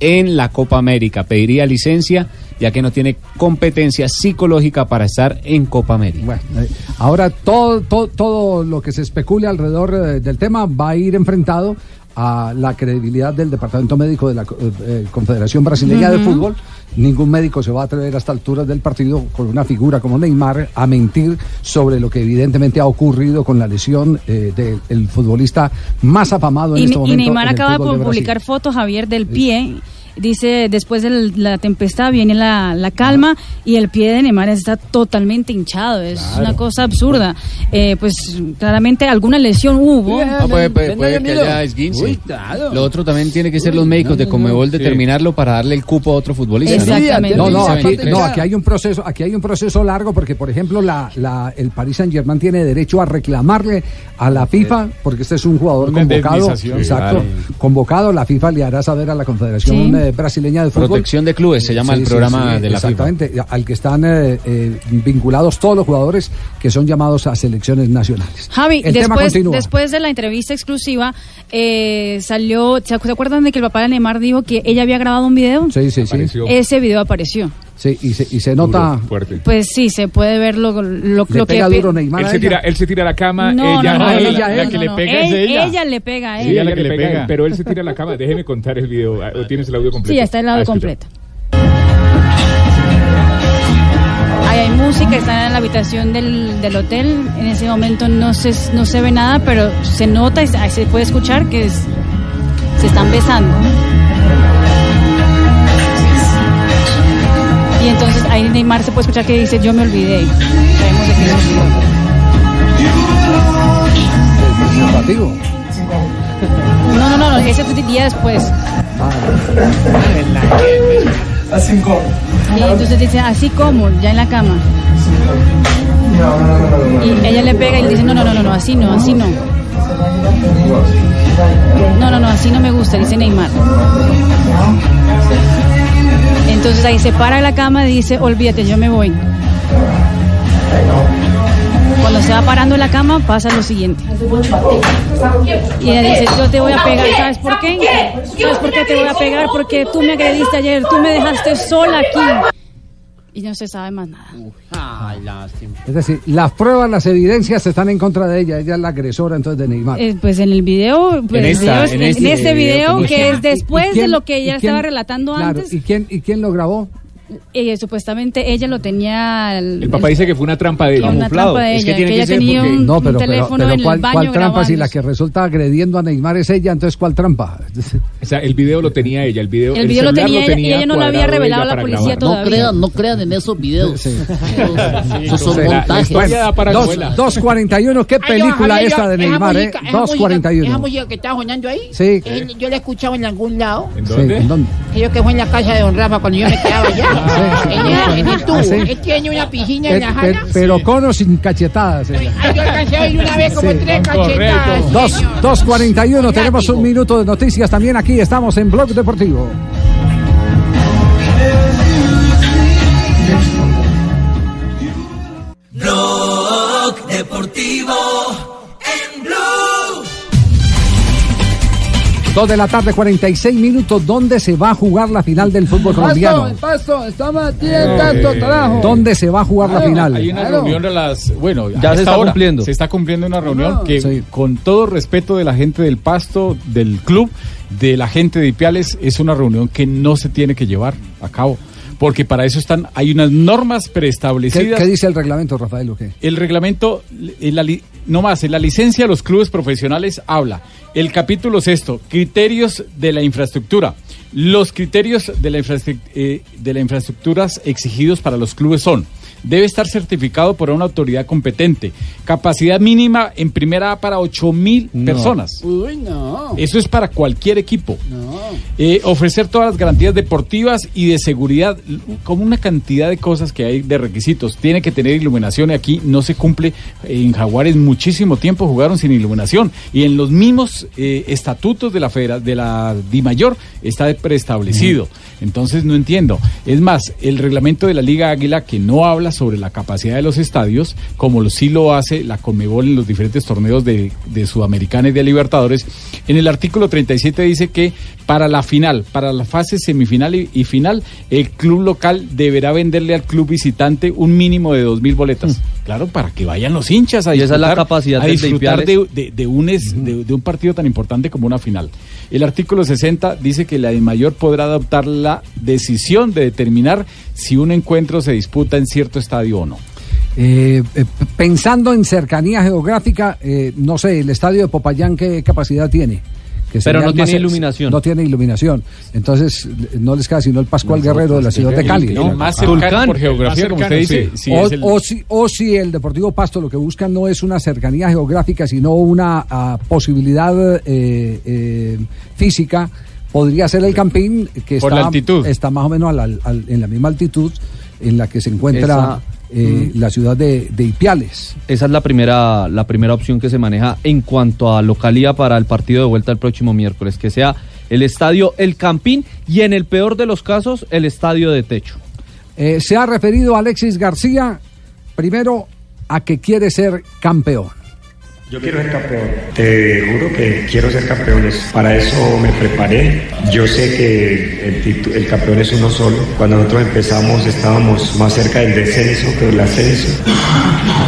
en la Copa América. Pediría licencia ya que no tiene competencia psicológica para estar en Copa América. Bueno, eh, ahora todo, todo, todo lo que se especule alrededor eh, del tema va a ir enfrentado a la credibilidad del Departamento Médico de la co- eh, Confederación Brasileña de. Fútbol. Ningún médico se va a atrever a esta altura del partido con una figura como Neymar a mentir sobre lo que evidentemente ha ocurrido con la lesión eh, del futbolista más afamado en Y, este y momento. Neymar en el acaba de publicar fotos, Javier, del pie. Dice, después de la tempestad viene la, la calma y el pie de Neymar está totalmente hinchado. Es una cosa absurda. Eh, pues claramente alguna lesión hubo. No, puede, puede- puede que haya esguince. Lo otro también tiene que ser los médicos de Comebol determinarlo para darle el cupo a otro futbolista. ¿no? Exactamente. No, no, aquí, 23. no, aquí hay un proceso, aquí hay un proceso largo porque, por ejemplo, la, la- el Paris Saint Germain tiene derecho a reclamarle a la FIFA, porque este es un jugador Una convocado, exacto, convocado, la FIFA le hará saber a la Confederación Sí. Eh, Brasileña de Fútbol. Protección de clubes se llama Sí, el sí, programa sí, de la FIFA. Exactamente, al que están eh, eh, vinculados todos los jugadores que son llamados a selecciones nacionales. Javi, el tema después, continúa. después de la entrevista exclusiva, eh, salió, ¿se acu- se acuerdan de que el papá de Neymar dijo que ella había grabado un video? Sí, sí, sí. Ese video apareció. Sí, y se, y se nota. Duro, fuerte. Pues sí, se puede ver lo, lo, Le lo que... pega pe- duro Neymar Él a se, ella. tira, él se tira a la cama, No, ella, no, no, la, la- la que no, le no. pega es ella. ella le pega a Sí, él. ella que le pega, pero él se tira a la cama. Déjeme contar el video. Ah, ¿o ¿Tienes el audio completo? Sí, está el Ah, lado escucha. completo. Ahí hay música, están en la habitación del, del hotel. En ese momento no se, no se ve nada, pero se nota y se, puede escuchar que es- se están besando. Y entonces ahí Neymar se puede escuchar que dice, yo me olvidé. Sabemos de qué se olvidó. No, no, no, no, ese día después. Assim como? Y entonces dice, así como, ya en la cama. Y ella le pega y le dice, no, no, no, no, no, así no, así no. No, no, no, así no me gusta, dice Neymar. Entonces ahí se para la cama y dice, olvídate, yo me voy. Cuando se va parando la cama pasa lo siguiente. Y ella dice, yo te voy a pegar, ¿sabes por qué? ¿Sabes por qué te voy a pegar? Porque tú me agrediste ayer, tú me dejaste sola aquí. Y no se sabe más nada. Ay, lástima. Es decir, las pruebas, las evidencias están en contra de ella. Ella es la agresora entonces de Neymar. Eh, pues en el video, pues, En el esta- video es- en en, este este video video que es después ¿Y quién- de lo que ella quién- estaba relatando Claro, antes, ¿y quién, ¿Y quién lo grabó? Eh, supuestamente ella lo tenía. El papá dice que fue una trampa de ella. Una trampa de Es que ella, tiene que que ella ser tenía porque- un, No, un pero, pero, teléfono pero en el ¿cuál, baño cuál trampa? Si la que resulta agrediendo a Neymar es ella, entonces ¿cuál trampa? O sea, el video lo tenía ella, el video, El video lo celular tenía ella y ella no lo había revelado ella a la policía grabar. todavía. No crean, no crean en esos videos. Esos, esos son La- la montajes. historia da para Dos- novela. 2.41, qué Ay, yo, película esta yo- de esa Neymar, ¿eh? música- esa música- 2.41. que estaba sonando ahí, Sí. yo la he escuchado en algún lado. ¿En Sí, dónde? ¿en dónde? Creo que fue en la casa de Don Rafa cuando yo me quedaba allá. sí. en, el, en el tubo. Ah, sí. Él tiene una piscina en Eh, la pe- jala. pero con o sin cachetadas. eh. Ay, yo alcancé a ir una vez como tres cachetadas. Dos, señor. 2.41, Con tenemos un minuto de noticias también aquí, estamos en Blog Deportivo. Dos de la tarde, 46 minutos, ¿dónde se va a jugar la final del fútbol colombiano? pasto, estamos aquí en tanto trabajo. ¿Dónde se va a jugar la final? Hay una Claro. reunión a las. Bueno, Ya se está hora cumpliendo. Se está cumpliendo una reunión No. que, Sí. con todo respeto de la gente del Pasto, del club, de la gente de Ipiales, es una reunión que no se tiene que llevar a cabo. Porque para eso están, hay unas normas ¿Qué, preestablecidas. qué dice el reglamento, Rafael? o qué? El reglamento, en la no más, en la licencia de los clubes profesionales habla. El capítulo sexto, criterios de la infraestructura. Los criterios de la, infraestru- eh, de la infraestructuras exigidos para los clubes son, debe estar certificado por una autoridad competente, capacidad mínima en primera A para 8 mil personas. Uy, no. Eso es para cualquier equipo. No. Eh, ofrecer todas las garantías deportivas y de seguridad, como una cantidad de cosas que hay de requisitos. Tiene que tener iluminación y aquí no se cumple. En Jaguares muchísimo tiempo jugaron sin iluminación y en los mismos eh, estatutos de la federa, de la DIMAYOR está preestablecido. Entonces no entiendo. Es más, el reglamento de la Liga Águila que no habla sobre la capacidad de los estadios, como sí lo hace la Comebol en los diferentes torneos de, Sudamericana y de Libertadores, en el artículo 37 dice que para la final, para la fase semifinal y, final, el club local deberá venderle al club visitante un mínimo de 2.000 boletas. Claro, para que vayan los hinchas a Y esa es la disfrutar, capacidad a de disfrutar de, de- de un es- de- de un partido tan importante como una final. El artículo 60 dice que la mayor podrá adoptar la decisión de determinar si un encuentro se disputa en cierto estadio o no. Eh, eh, pensando en cercanía geográfica, eh, no sé, el estadio de Popayán, ¿qué capacidad tiene? Que Pero no tiene más- iluminación. No tiene iluminación. Entonces, no les queda sino el Pascual Guerrero de la ciudad de Cali, ¿no? más cercano por geografía, como usted dice, sí, o, es el- o si, o si el Deportivo Pasto lo que busca no es una cercanía geográfica, sino una ah, posibilidad eh, eh, física, podría ser el Campín, que Por está, la altitud. está más o menos al- en la misma altitud en la que se encuentra Esa- eh, la ciudad de, de Ipiales. Esa es la primera, la primera opción que se maneja en cuanto a localía para el partido de vuelta el próximo miércoles, que sea el estadio El Campín y en el peor de los casos el estadio de techo. Eh, se ha referido Alexis García primero a que quiere ser campeón. Yo quiero ser campeón. Te juro que quiero ser campeones. Para eso me preparé. Yo sé que el, campeón es uno solo. Cuando nosotros empezamos estábamos más cerca del descenso que del ascenso.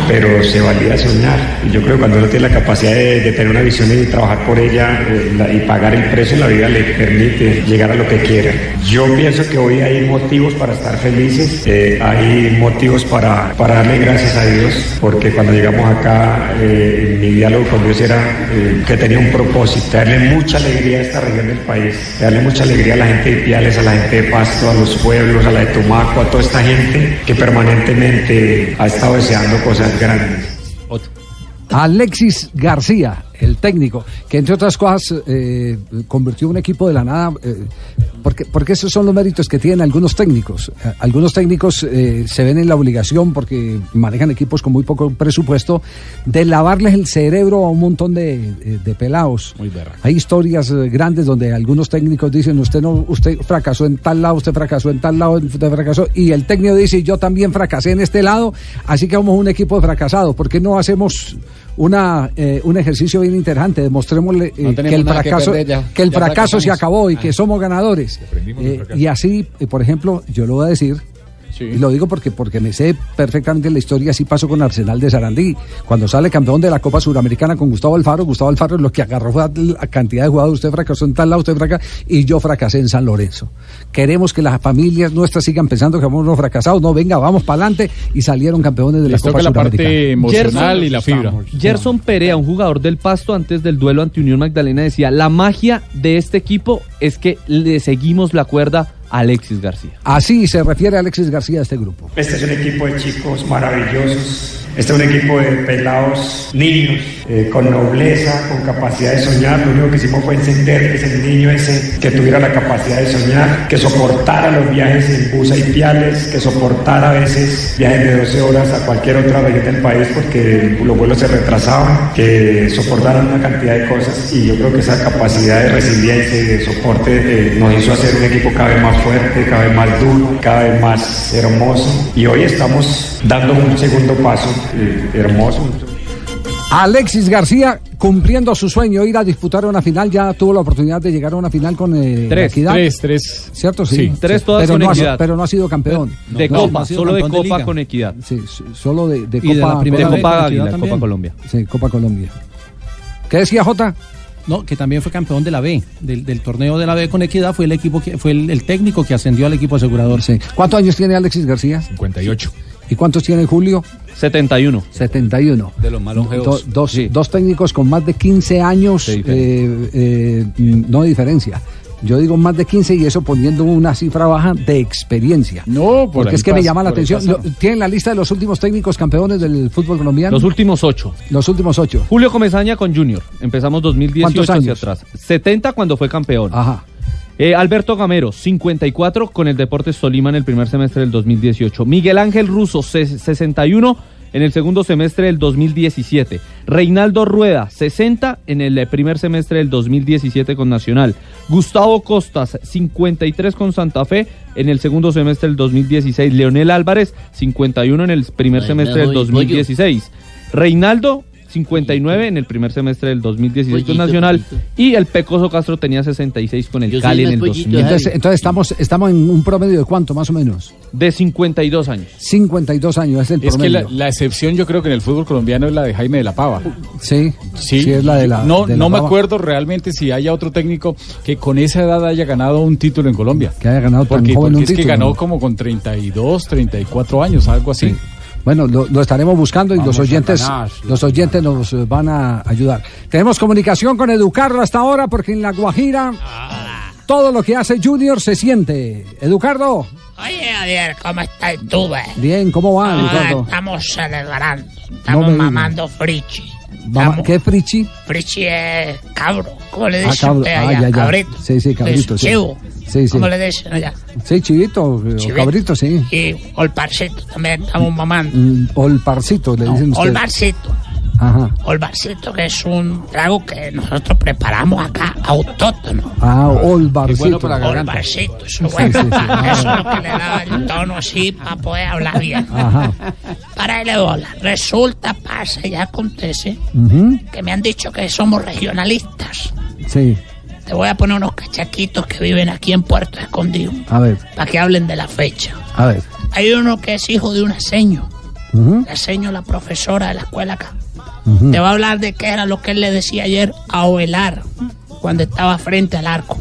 Pero se valía soñar. Yo creo que cuando uno tiene la capacidad de, tener una visión y trabajar por ella eh, y pagar el precio, la vida le permite llegar a lo que quiera. Yo pienso que hoy hay motivos para estar felices. eh, hay motivos para, para darle gracias a Dios. Porque cuando llegamos acá, eh, mi diálogo con Dios era eh, que tenía un propósito, darle mucha alegría a esta región del país, darle mucha alegría a la gente de Ipiales, a la gente de Pasto, a los pueblos, a la de Tumaco, a toda esta gente que permanentemente ha estado deseando cosas grandes. Alexis García, el técnico, que entre otras cosas eh, convirtió un equipo de la nada, eh, porque, porque esos son los méritos que tienen algunos técnicos. Eh, algunos técnicos eh, se ven en la obligación, porque manejan equipos con muy poco presupuesto, de lavarles el cerebro a un montón de, de pelados. Hay historias grandes donde algunos técnicos dicen, usted no, usted fracasó en tal lado, usted fracasó en tal lado, usted fracasó, y el técnico dice, yo también fracasé en este lado, así que somos un equipo de fracasados. ¿Por qué no hacemos una, eh, un ejercicio bien interesante? Demostrémosle eh, No que el que fracaso, ya. que el fracaso se acabó y Ah. que somos ganadores. Eh, y así, eh, por ejemplo, yo lo voy a decir, Y lo digo porque, porque me sé perfectamente la historia, así pasó con Arsenal de Sarandí. Cuando sale campeón de la Copa Suramericana con Gustavo Alfaro, Gustavo Alfaro lo que agarró fue la cantidad de jugadores, usted fracasó en tal lado, usted fracasó, y yo fracasé en San Lorenzo. Queremos que las familias nuestras sigan pensando que unos fracasados, no, venga, vamos para adelante, y salieron campeones de la Les Copa toca la parte Suramericana. emocional y la fibra. Gerson Perea, un jugador del Pasto antes del duelo ante Unión Magdalena, decía, la magia de este equipo es que le seguimos la cuerda Alexis García. Así se refiere Alexis García a este grupo. Este es un equipo de chicos maravillosos. Este es un equipo de pelados niños, eh, con nobleza, con capacidad de soñar. Lo único que hicimos fue encender ese niño ese que tuviera la capacidad de soñar, que soportara los viajes en bus y piales, que soportara a veces viajes de 12 horas a cualquier otra región del país porque los vuelos se retrasaban, que soportaran una cantidad de cosas. Y yo creo que esa capacidad de resiliencia y de soporte eh, nos hizo hacer un equipo cada vez más fuerte, cada vez más duro, cada vez más hermoso. Y hoy estamos dando un segundo paso eh, hermoso. Alexis García cumpliendo su sueño, ir a disputar una final, ya tuvo la oportunidad de llegar a una final con eh, Tres, Equidad. Tres, tres. ¿Cierto? Sí. Sí, tres todas pero con no ha- Equidad. pero no ha sido campeón. De No, Copa, no ha solo de Copa con Equidad. Sí, solo de, de Y de Copa, la primera Copa- Copa Equidad también. Copa Colombia. Sí, Copa Colombia. ¿Qué decía Jota? No, que también fue campeón de la B, del, del torneo de la B con Equidad, fue el equipo que fue el, el técnico que ascendió al equipo asegurador. Sí. ¿Cuántos años tiene Alexis García? 58. ¿Y cuántos tiene Julio? 71. 71. De los más longevos. Do- dos, dos técnicos con más de 15 años, eh, eh, mm, no de diferencia. Yo digo más de 15 y eso poniendo una cifra baja de experiencia. No, por Porque es que me llama la atención. ¿Tienen la lista de los últimos técnicos campeones del fútbol colombiano? Los últimos ocho. Los últimos ocho. Julio Comesaña con Junior. Empezamos 2018 ¿Cuántos hacia años? atrás. 70 cuando fue campeón. Ajá. Eh, Alberto Gamero, 54 con el Deportes Tolima en el primer semestre del 2018. Miguel Ángel Russo, se- 61 en el segundo semestre del 2017. Reinaldo Rueda, 60 en el eh, primer semestre del 2017 con Nacional. Gustavo Costas, 53 con Santa Fe en el segundo semestre del 2016. Leonel Álvarez, 51 en el primer semestre me del jodí, pollo. 2016. Reinaldo, 59 en el primer semestre del 2016 con Pollito, Nacional. pollito. Y el Pecoso Castro tenía 66 con el Yo Cali en el pollito, 2000. Entonces, entonces estamos, estamos en un promedio de cuánto, más o menos. De 52 años. 52 años es el Es que promedio. la, la excepción yo creo que en el fútbol colombiano es la de Jaime de la Pava. Sí, Sí, sí, es la de la. No, de la no me acuerdo realmente si haya otro técnico que con esa edad haya ganado un título en Colombia. Que haya ganado tan Porque, joven porque un es que título, ganó ¿no? como con 32, 34 años, algo así. Bueno, lo, lo estaremos buscando y Vamos los oyentes, ganar. los oyentes nos eh, van a ayudar. Tenemos comunicación con Educardo hasta ahora porque en La Guajira todo lo que hace Junior se siente. Educardo, Oye, Javier, ¿cómo estás tú, ve? bien, ¿cómo va, Ah, Educardo? estamos celebrando, estamos diga. mamando frichi. Vamos, Estamos- ¿Qué Frichi? Frichi es cabro, ¿cómo le Ah, dicen cabro. usted Ah, allá? ya, ya. Cabrito. Sí, sí, cabrito, sí. Chivo. Sí, sí. ¿Cómo le dicen allá? Sí, chivito, eh, o Chivito. cabrito, sí. Y olparcito también estamos mamando. Mm, Olparcito, le dicen ustedes. Olvarcito. Ajá. Olvarcito, que es un trago que nosotros preparamos acá, autóctono. Ah, olbarcito. Olvarcito, eso Sí, es bueno. sí, sí. Ah. Eso es lo que le da el tono así para poder hablar bien. Ajá. Para él bola. Resulta, pasa y acontece Ujú, que me han dicho que somos regionalistas. Sí, Te voy a poner unos cachaquitos que viven aquí en Puerto Escondido a ver, para que hablen de la fecha. a ver. Hay uno que es hijo de una seño. La seño, la profesora de la escuela acá. Te va a hablar de qué era lo que él le decía ayer a Ovelar cuando estaba frente al arco.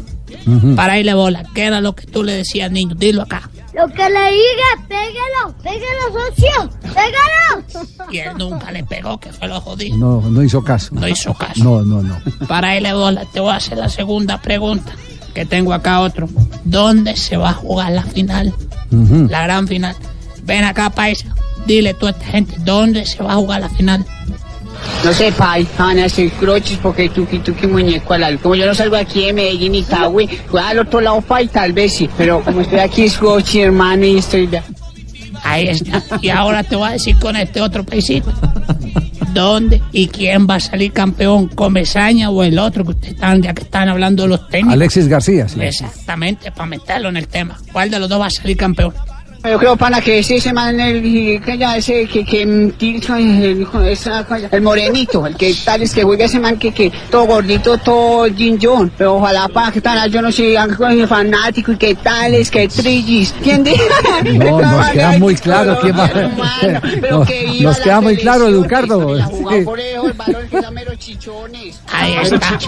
Para irle bola, ¿qué era lo que tú le decías, niño? Dilo acá. Lo que le diga, pégalo, pégalo, socio, pégalo. Y él nunca le pegó, que fue lo jodido. No, no hizo caso. No hizo caso. No, no, no. Para irle bola, te voy a hacer la segunda pregunta, que tengo acá otro. ¿Dónde se va a jugar la final? La gran final. Ven acá, paisa. Dile tú a esta gente, ¿dónde se va a jugar la final? No sé, pai, van a hacer croches porque tuki tuki muñeco al lado. Como yo no salgo aquí de Medellín y Itagüí, voy al otro lado, pai, tal vez sí. Pero como estoy aquí es coche, hermano, y estoy de... Ahí está. Y ahora te voy a decir con este otro paisito. ¿Dónde y quién va a salir campeón? ¿Comesaña o el otro que ustedes están, ya que están hablando de los técnicos? Alexis García, sí. Exactamente, para meterlo en el tema. ¿Cuál de los dos va a salir campeón? Yo creo para que ese, ese man, el, que ya ese, que, que, el, el morenito, el que tal es que juega ese man que, que todo gordito, todo Jin John, pero ojalá para que tal, yo no sé, algo fanático y que tal es que trillis, ¿entiendes? No, nos queda muy claro quién va. pero Nos, que nos queda muy claro, Eduardo. Jugado Sí. por eso, el balón que da meros chichones. Ahí está.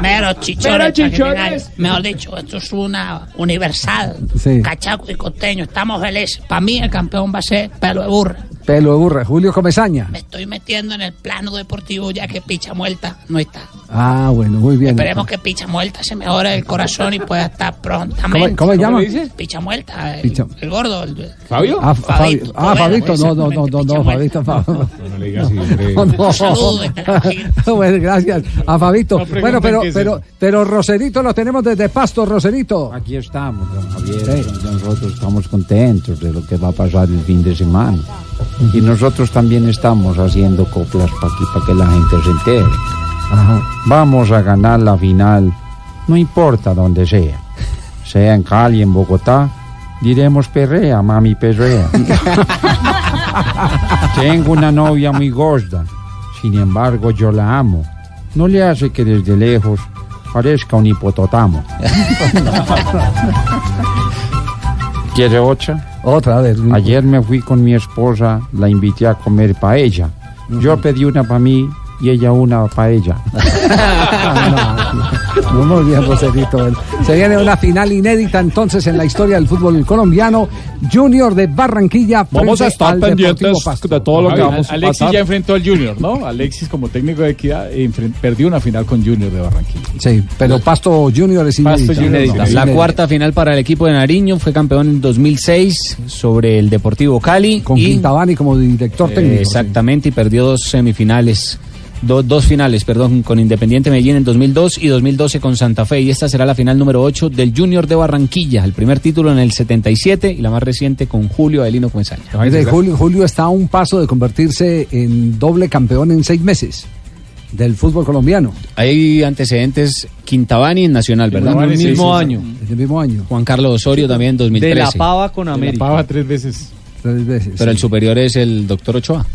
Meros chichones. Meros chichones. Mejor dicho, esto es una universal. Sí. Cachaco y costeño. Estamos felices. Para mí el campeón va a ser pelo de burra. Pelo de burra, Julio Comesaña. Me estoy metiendo en el plano deportivo ya que Picha Muerta no está. Ah, bueno, muy bien. Esperemos que Picha Muerta se mejore el corazón y pueda estar prontamente. ¿Cómo- cómo se llama? Picha Muerta, el, Picha- el gordo. el- ¿Fabio? Ah, Fa- Fabio. Ah, Fabito, no, no, no, no, no, Fabito, Fabio. No le digas. No, no. Saludos bueno, gracias a Fabito. Bueno, pero, pero, pero Roserito lo tenemos desde Pasto, Roserito. Aquí estamos, don Javier. Nosotros estamos contentos de lo que va a pasar el fin de semana. Y nosotros también estamos haciendo coplas para que, pa' que la gente se entere. Vamos a ganar la final, no importa dónde sea. Sea en Cali, en Bogotá, diremos perrea, mami perrea. Tengo una novia muy gorda, sin embargo yo la amo. No le hace que desde lejos parezca un hipototamo. ¿Quiere otra? Otra vez. Ayer me fui con mi esposa, la invité a comer paella. Yo pedí una para mí y ella una para ella. No, muy bien. Se viene una final inédita entonces en la historia del fútbol colombiano. Junior de Barranquilla. Vamos a estar pendientes de todo lo que vamos a Alexis ya enfrentó al Junior, ¿no? Alexis como técnico de equidad perdió una final con Junior de Barranquilla. Sí, pero Pasto Junior es inédita. Inédita. La cuarta final para el equipo de Nariño fue campeón en 2006 sobre el Deportivo Cali. Con y, Quintabani como director eh, técnico. exactamente, y perdió dos semifinales. Do- dos finales, perdón, con Independiente Medellín en 2002 y 2012 con Santa Fe. Y esta será la final número 8 del Junior de Barranquilla. El primer título en el 77 y la más reciente con Julio Adelino Comesaña. Julio, Julio está a un paso de convertirse en doble campeón en seis meses del fútbol colombiano. Hay antecedentes Quintabani en Nacional, ¿verdad? En el mismo año. En el mismo año. Juan Carlos Osorio también en 2013. De la Pava con De la América. Pava tres veces. Tres veces. Pero el superior es el doctor Ochoa.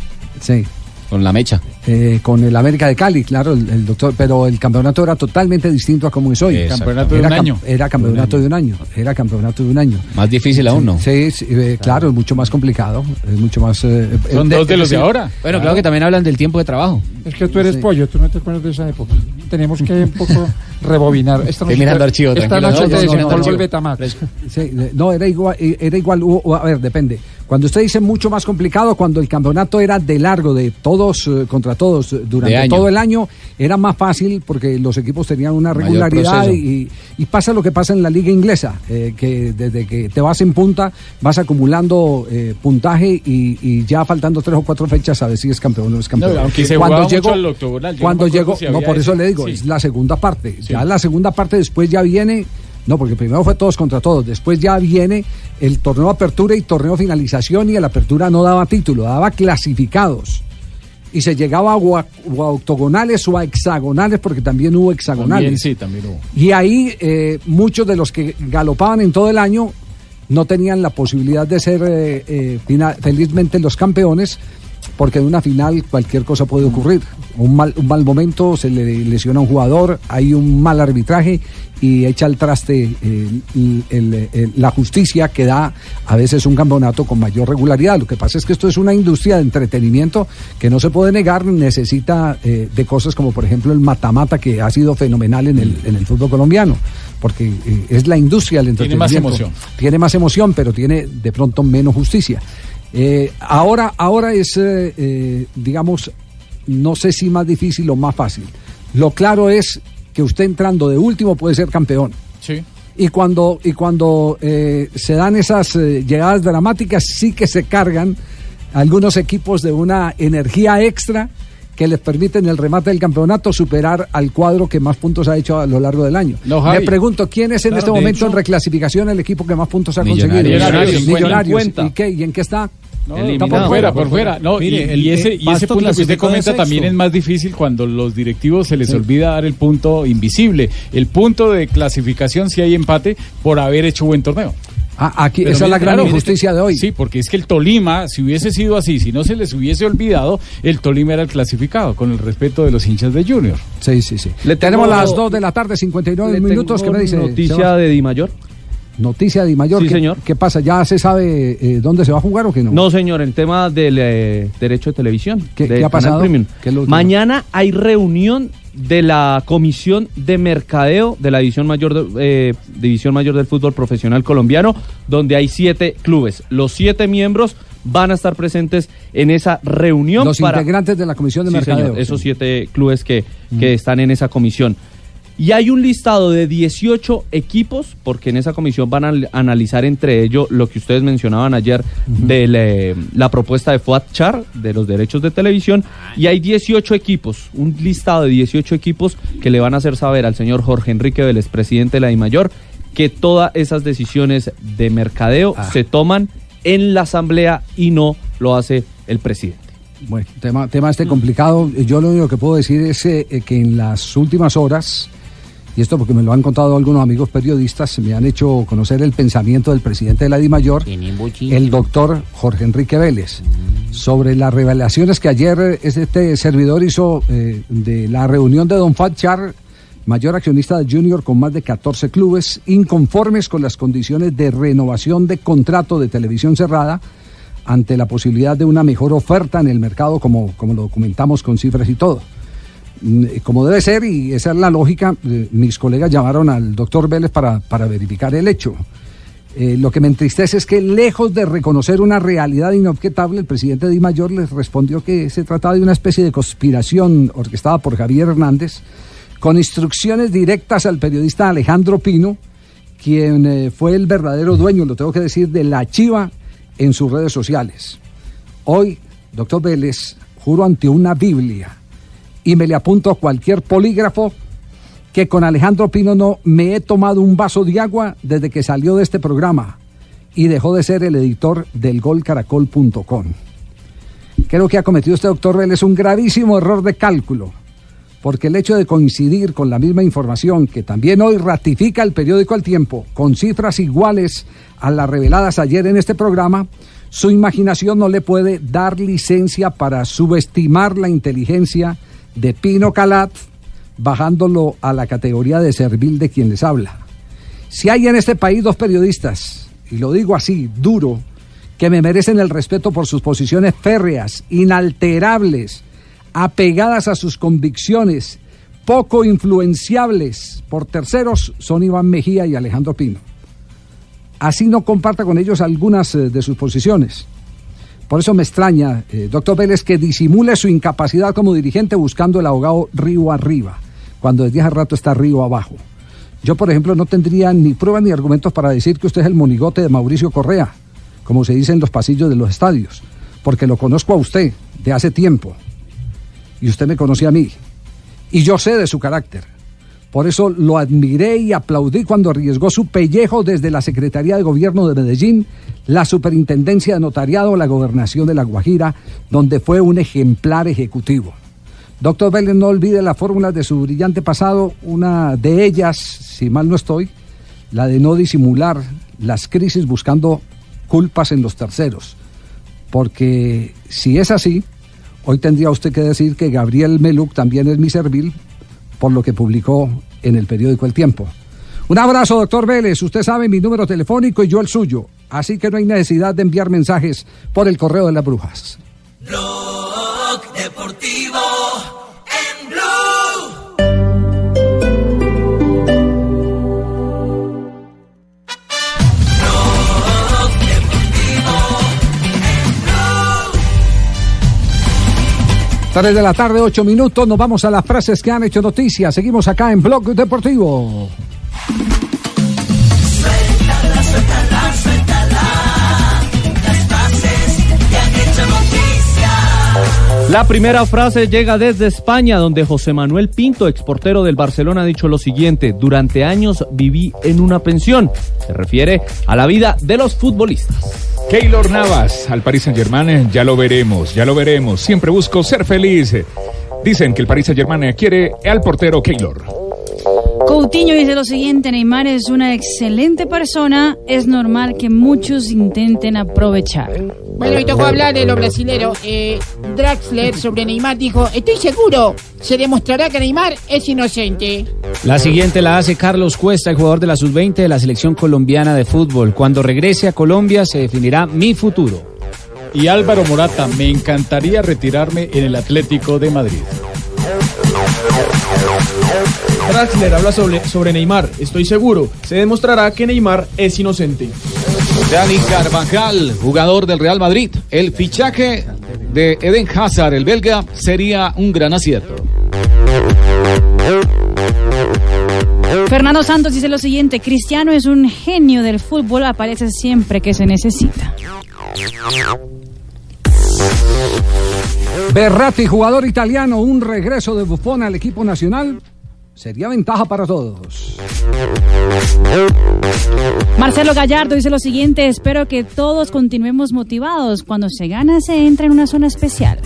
Sí. Con la mecha. Eh, con el América de Cali, claro, el, el doctor, pero el campeonato era totalmente distinto a como es hoy. Campeonato de era un cam- año. Era campeonato de un año. Era campeonato de un año. Más difícil aún, ¿no? Sí, sí, eh, claro, es mucho más complicado. Es mucho más. eh, Son eh, dos de los de ahora. Bueno, claro que también hablan del tiempo de trabajo. Es que tú eres Sí. pollo, tú no te acuerdas de esa época. Tenemos que un poco rebobinar. Esta Estoy mirando archivo, esta noche No, te no, no, desenvuelvo no, el no. Betamax. Sí, no, era igual, era igual, a ver, depende. Cuando usted dice mucho más complicado, cuando el campeonato era de largo, de todos eh, contra todos, eh, durante todo el año, era más fácil porque los equipos tenían una regularidad y, y pasa lo que pasa en la liga inglesa, eh, que desde que te vas en punta, vas acumulando eh, puntaje y, y ya faltando tres o cuatro fechas sabes si es campeón o no es campeón. No, aunque se jugaba mucho al octogonal, yo no cuando llegó, si no por eso ese. le digo, Sí. es la segunda parte. Ya la segunda parte después ya viene, no, porque primero fue todos contra todos, después ya viene el torneo apertura y torneo finalización y el apertura no daba título, daba clasificados. Y se llegaba a, o octogonales o a hexagonales, porque también hubo hexagonales. También sí, también hubo. Y ahí eh, muchos de los que galopaban en todo el año no tenían la posibilidad de ser eh, eh, felizmente los campeones, porque en una final cualquier cosa puede ocurrir. Un mal, un mal momento, se le lesiona a un jugador, hay un mal arbitraje y echa al traste eh, el- el- el- la justicia que da a veces un campeonato con mayor regularidad. Lo que pasa es que esto es una industria de entretenimiento que no se puede negar, necesita eh, de cosas como por ejemplo el matamata que ha sido fenomenal en el, en el fútbol colombiano, porque eh, es la industria del Tiene más entretenimiento. emoción. Tiene más emoción, pero tiene de pronto menos justicia. Eh, ahora, ahora es, eh, eh, digamos, no sé si más difícil o más fácil. Lo claro es que usted entrando de último puede ser campeón. Sí. Y cuando, y cuando eh, se dan esas eh, llegadas dramáticas, sí que se cargan algunos equipos de una energía extra que les permite en el remate del campeonato superar al cuadro que más puntos ha hecho a lo largo del año. No, Javi. Me pregunto, ¿quién es en Claro, este momento hecho- en reclasificación el equipo que más puntos ha Millonarios. conseguido? Millonarios, Millonarios. 50. ¿Y, qué? ¿Y en qué está? No, está por fuera, por fuera. No, y, Mire, el- y ese, y ese punto que usted comenta también es más difícil cuando los directivos se les olvida dar el punto invisible. El punto de clasificación si hay empate por haber hecho buen torneo. Ah, aquí, Pero esa es la gran claro, injusticia de hoy. Sí, porque es que el Tolima, si hubiese sido así, si no se les hubiese olvidado, el Tolima era el clasificado, con el respeto de los hinchas de Junior. Sí, sí, sí. Le Tenemos tengo- las 2 de la tarde, 59 Le minutos. ¿Qué me dice? Noticia Sebas? de Di Mayor. Noticia de Mayor. Sí, ¿Qué, señor. ¿Qué pasa? ¿Ya se sabe eh, dónde se va a jugar o qué no? No, señor, el tema del eh, derecho de televisión. ¿Qué- ha pasado? Mañana hay reunión de la Comisión de Mercadeo de la División Mayor, de- eh, División Mayor del Fútbol Profesional Colombiano, donde hay siete clubes. Los siete miembros van a estar presentes en esa reunión. Los para... integrantes de la Comisión de Sí, Mercadeo. señor, esos siete clubes que, que están en esa comisión. Y hay un listado de 18 equipos, porque en esa comisión van a al- analizar entre ellos lo que ustedes mencionaban ayer de la, la propuesta de Fuad Char, de los derechos de televisión, y hay 18 equipos, un listado de 18 equipos que le van a hacer saber al señor Jorge Enrique Vélez, presidente de la DIMAYOR, que todas esas decisiones de mercadeo Ah. se toman en la asamblea y no lo hace el presidente. Bueno, tema, tema este complicado. Yo lo único que puedo decir es eh, eh, que en las últimas horas, y esto porque me lo han contado algunos amigos periodistas, me han hecho conocer el pensamiento del presidente de la DIMAYOR, el doctor Jorge Enrique Vélez, sobre las revelaciones que ayer eh, este servidor hizo eh, de la reunión de Don Fat Char, mayor accionista de Junior con más de 14 clubes, inconformes con las condiciones de renovación de contrato de televisión cerrada ante la posibilidad de una mejor oferta en el mercado, como, como lo documentamos con cifras y todo. Como debe ser, y esa es la lógica, eh, mis colegas llamaron al doctor Vélez para, para verificar el hecho. Eh, lo que me entristece es que lejos de reconocer una realidad inobjetable, el presidente Di Mayor les respondió que se trataba de una especie de conspiración orquestada por Javier Hernández, con instrucciones directas al periodista Alejandro Pino, quien eh, fue el verdadero dueño, lo tengo que decir, de la chiva en sus redes sociales. Hoy, doctor Vélez, juro ante una Biblia y me le apunto a cualquier polígrafo que con Alejandro Pino no me he tomado un vaso de agua desde que salió de este programa y dejó de ser el editor del golcaracol.com. Creo que ha cometido este doctor Vélez un gravísimo error de cálculo, porque el hecho de coincidir con la misma información que también hoy ratifica el periódico El Tiempo, con cifras iguales a las reveladas ayer en este programa, su imaginación no le puede dar licencia para subestimar la inteligencia de Pino Calat, bajándolo a la categoría de servil de quien les habla. Si hay en este país dos periodistas, y lo digo así, duro, que me merecen el respeto por sus posiciones férreas, inalterables, apegadas a sus convicciones, poco influenciables por terceros, son Iván Mejía y Alejandro Pino. Así no comparta con ellos algunas eh, de sus posiciones. Por eso me extraña, eh, doctor Vélez, que disimule su incapacidad como dirigente buscando el abogado río arriba, cuando desde hace rato está río abajo. Yo, por ejemplo, no tendría ni pruebas ni argumentos para decir que usted es el monigote de Mauricio Correa, como se dice en los pasillos de los estadios, porque lo conozco a usted de hace tiempo y usted me conoce a mí y yo sé de su carácter. Por eso lo admiré y aplaudí cuando arriesgó su pellejo desde la Secretaría de Gobierno de Medellín, la Superintendencia de Notariado, la Gobernación de La Guajira, donde fue un ejemplar ejecutivo. Doctor Vélez, no olvide las fórmulas de su brillante pasado, una de ellas, si mal no estoy, la de no disimular las crisis buscando culpas en los terceros. Porque si es así, hoy tendría usted que decir que Gabriel Meluc también es mi servil por lo que publicó en el periódico El Tiempo. Un abrazo, doctor Vélez. Usted sabe mi número telefónico y yo el suyo. Así que no hay necesidad de enviar mensajes por el correo de las brujas. 3 de la tarde, 8 minutos. Nos vamos a las frases que han hecho noticia. Seguimos acá en Blog Deportivo. La primera frase llega desde España, donde José Manuel Pinto, exportero del Barcelona, ha dicho lo siguiente, durante años viví en una pensión. Se refiere a la vida de los futbolistas. Keylor Navas al Paris Saint Germain, ya lo veremos, ya lo veremos. Siempre busco ser feliz. Dicen que el Paris Saint Germain quiere al portero Keylor. Cutiño dice lo siguiente, Neymar es una excelente persona, es normal que muchos intenten aprovechar. Bueno, y tocó hablar de lo brasilero. Eh, Draxler sobre Neymar dijo, estoy seguro, se demostrará que Neymar es inocente. La siguiente la hace Carlos Cuesta, el jugador de la sub-20 de la selección colombiana de fútbol. Cuando regrese a Colombia se definirá mi futuro. Y Álvaro Morata, me encantaría retirarme en el Atlético de Madrid. Draxler habla sobre, sobre Neymar. Estoy seguro, se demostrará que Neymar es inocente. Dani Carvajal, jugador del Real Madrid. El fichaje de Eden Hazard, el belga, sería un gran acierto. Fernando Santos dice lo siguiente, Cristiano es un genio del fútbol, aparece siempre que se necesita. Berratti, jugador italiano, un regreso de Buffon al equipo nacional. Sería ventaja para todos. Marcelo Gallardo dice lo siguiente, espero que todos continuemos motivados. Cuando se gana se entra en una zona especial.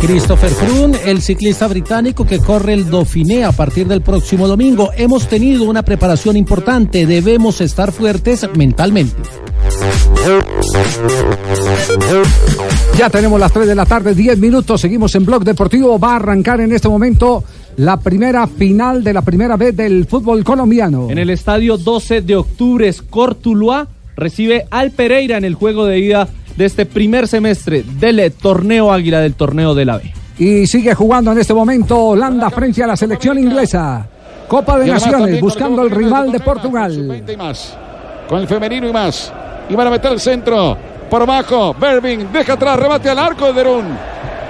Christopher Froome, el ciclista británico que corre el Dauphiné a partir del próximo domingo. Hemos tenido una preparación importante, debemos estar fuertes mentalmente. Ya tenemos las 3 de la tarde, 10 minutos, seguimos en Blog Deportivo. Va a arrancar en este momento la primera final de la primera vez del fútbol colombiano. En el estadio 12 de octubre, Cortuluá recibe al Pereira en el juego de ida de este primer semestre del eh, torneo Águila del torneo de la B. Y sigue jugando en este momento Holanda frente a la selección inglesa. Copa de Naciones, buscando el rival de Portugal. sub-20 y más. Con el femenino y más. Y van a meter el centro. Por abajo. Berbing deja atrás. Remate al arco de Derún.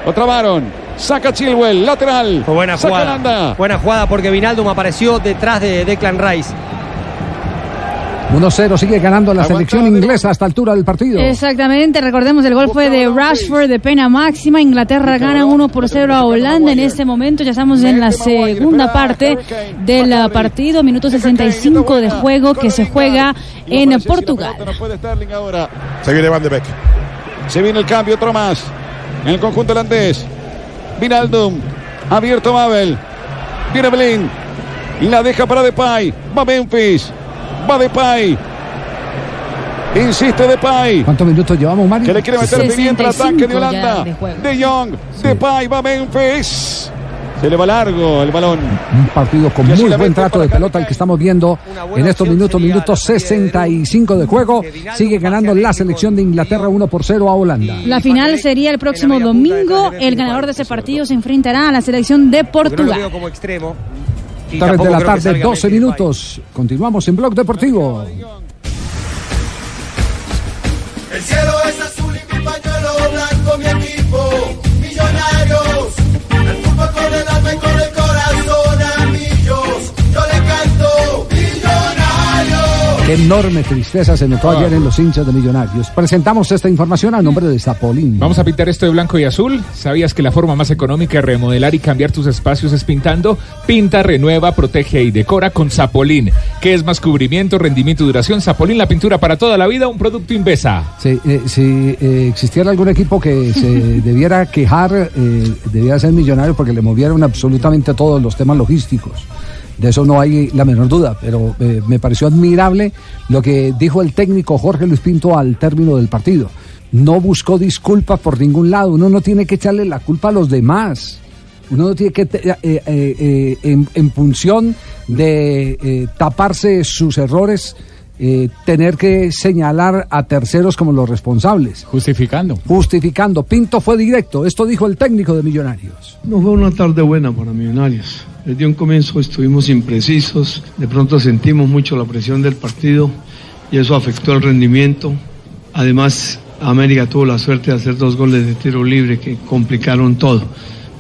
Lo trabaron. Saca Chilwell. Lateral. Buena Saca jugada. Buena jugada porque Vinaldum apareció detrás de Declan Rice. 1-0 sigue ganando la selección inglesa a esta altura del partido. Exactamente, recordemos el gol fue de Rashford de pena máxima. Inglaterra gana 1 por 0 a Holanda en este momento. Ya estamos en la segunda parte del partido, minuto 65 de juego que se juega en Portugal. Se viene Van de Beek. Se viene el cambio, otro más. En el conjunto holandés. Vinaldum. Abierto Mabel. Viene Belín. La deja para Depay. Va Memphis. Va Depay. Insiste Depay. ¿Cuántos minutos llevamos, Mario? Que le quiere meter pimienta al ataque de 65 Holanda. de. De Jong. Depay. Va Memphis. Se le va largo el balón. Un partido con muy buen trato de pelota el que estamos viendo en estos minutos, minutos 65 de juego. Sigue ganando la selección de Inglaterra 1 por 0 a Holanda. La final sería el próximo domingo. El ganador de ese partido se enfrentará a la selección de Portugal. como extremo. 3 Y de la tarde, salga 12 Memphis minutos. Continuamos en Blog Deportivo. El cielo es azul y mi pañuelo blanco, mi equipo, millonarios. Qué enorme tristeza se notó ayer en los hinchas de Millonarios. Presentamos esta información a nombre de Zapolín. Vamos a pintar esto de blanco y azul. ¿Sabías que la forma más económica de remodelar y cambiar tus espacios es pintando? Pinta, renueva, protege y decora con Zapolín. ¿Qué es más cubrimiento, rendimiento y duración? Zapolín, la pintura para toda la vida, un producto Invesa. Sí, eh, si eh, existiera algún equipo que se debiera quejar, eh, debiera ser millonario porque le movieron absolutamente todos los temas logísticos. De eso no hay la menor duda, pero eh, me pareció admirable lo que dijo el técnico Jorge Luis Pinto al término del partido. No buscó disculpas por ningún lado, uno no tiene que echarle la culpa a los demás. Uno no tiene que, eh, eh, eh, en, en función de eh, taparse sus errores, eh, tener que señalar a terceros como los responsables. Justificando. Justificando. Pinto fue directo. Esto dijo el técnico de Millonarios. No fue una tarde buena para Millonarios. Desde un comienzo estuvimos imprecisos, de pronto sentimos mucho la presión del partido y eso afectó el rendimiento. Además, América tuvo la suerte de hacer dos goles de tiro libre que complicaron todo.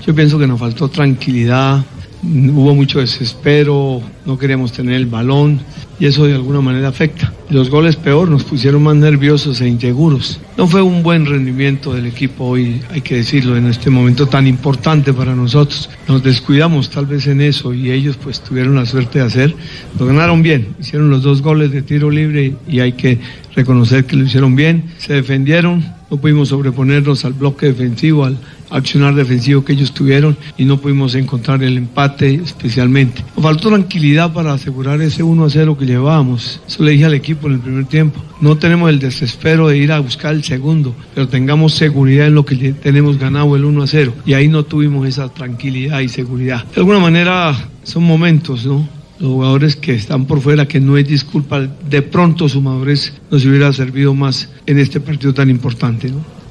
Yo pienso que nos faltó tranquilidad, hubo mucho desespero, no queríamos tener el balón y eso de alguna manera afecta. Los goles peor nos pusieron más nerviosos e inseguros. No fue un buen rendimiento del equipo hoy, hay que decirlo, en este momento tan importante para nosotros. Nos descuidamos tal vez en eso y ellos pues tuvieron la suerte de hacer. Lo ganaron bien, hicieron los dos goles de tiro libre y hay que reconocer que lo hicieron bien. Se defendieron, no pudimos sobreponernos al bloque defensivo, al, accionar defensivo que ellos tuvieron y no pudimos encontrar el empate especialmente. Nos faltó tranquilidad para asegurar ese 1 a 0 que llevábamos. Eso le dije al equipo en el primer tiempo. No tenemos el desespero de ir a buscar el segundo, pero tengamos seguridad en lo que tenemos ganado el 1 a 0. Y ahí no tuvimos esa tranquilidad y seguridad. De alguna manera son momentos, ¿no? Los jugadores que están por fuera, que no es disculpa, de pronto su madurez nos hubiera servido más en este partido tan importante, ¿no?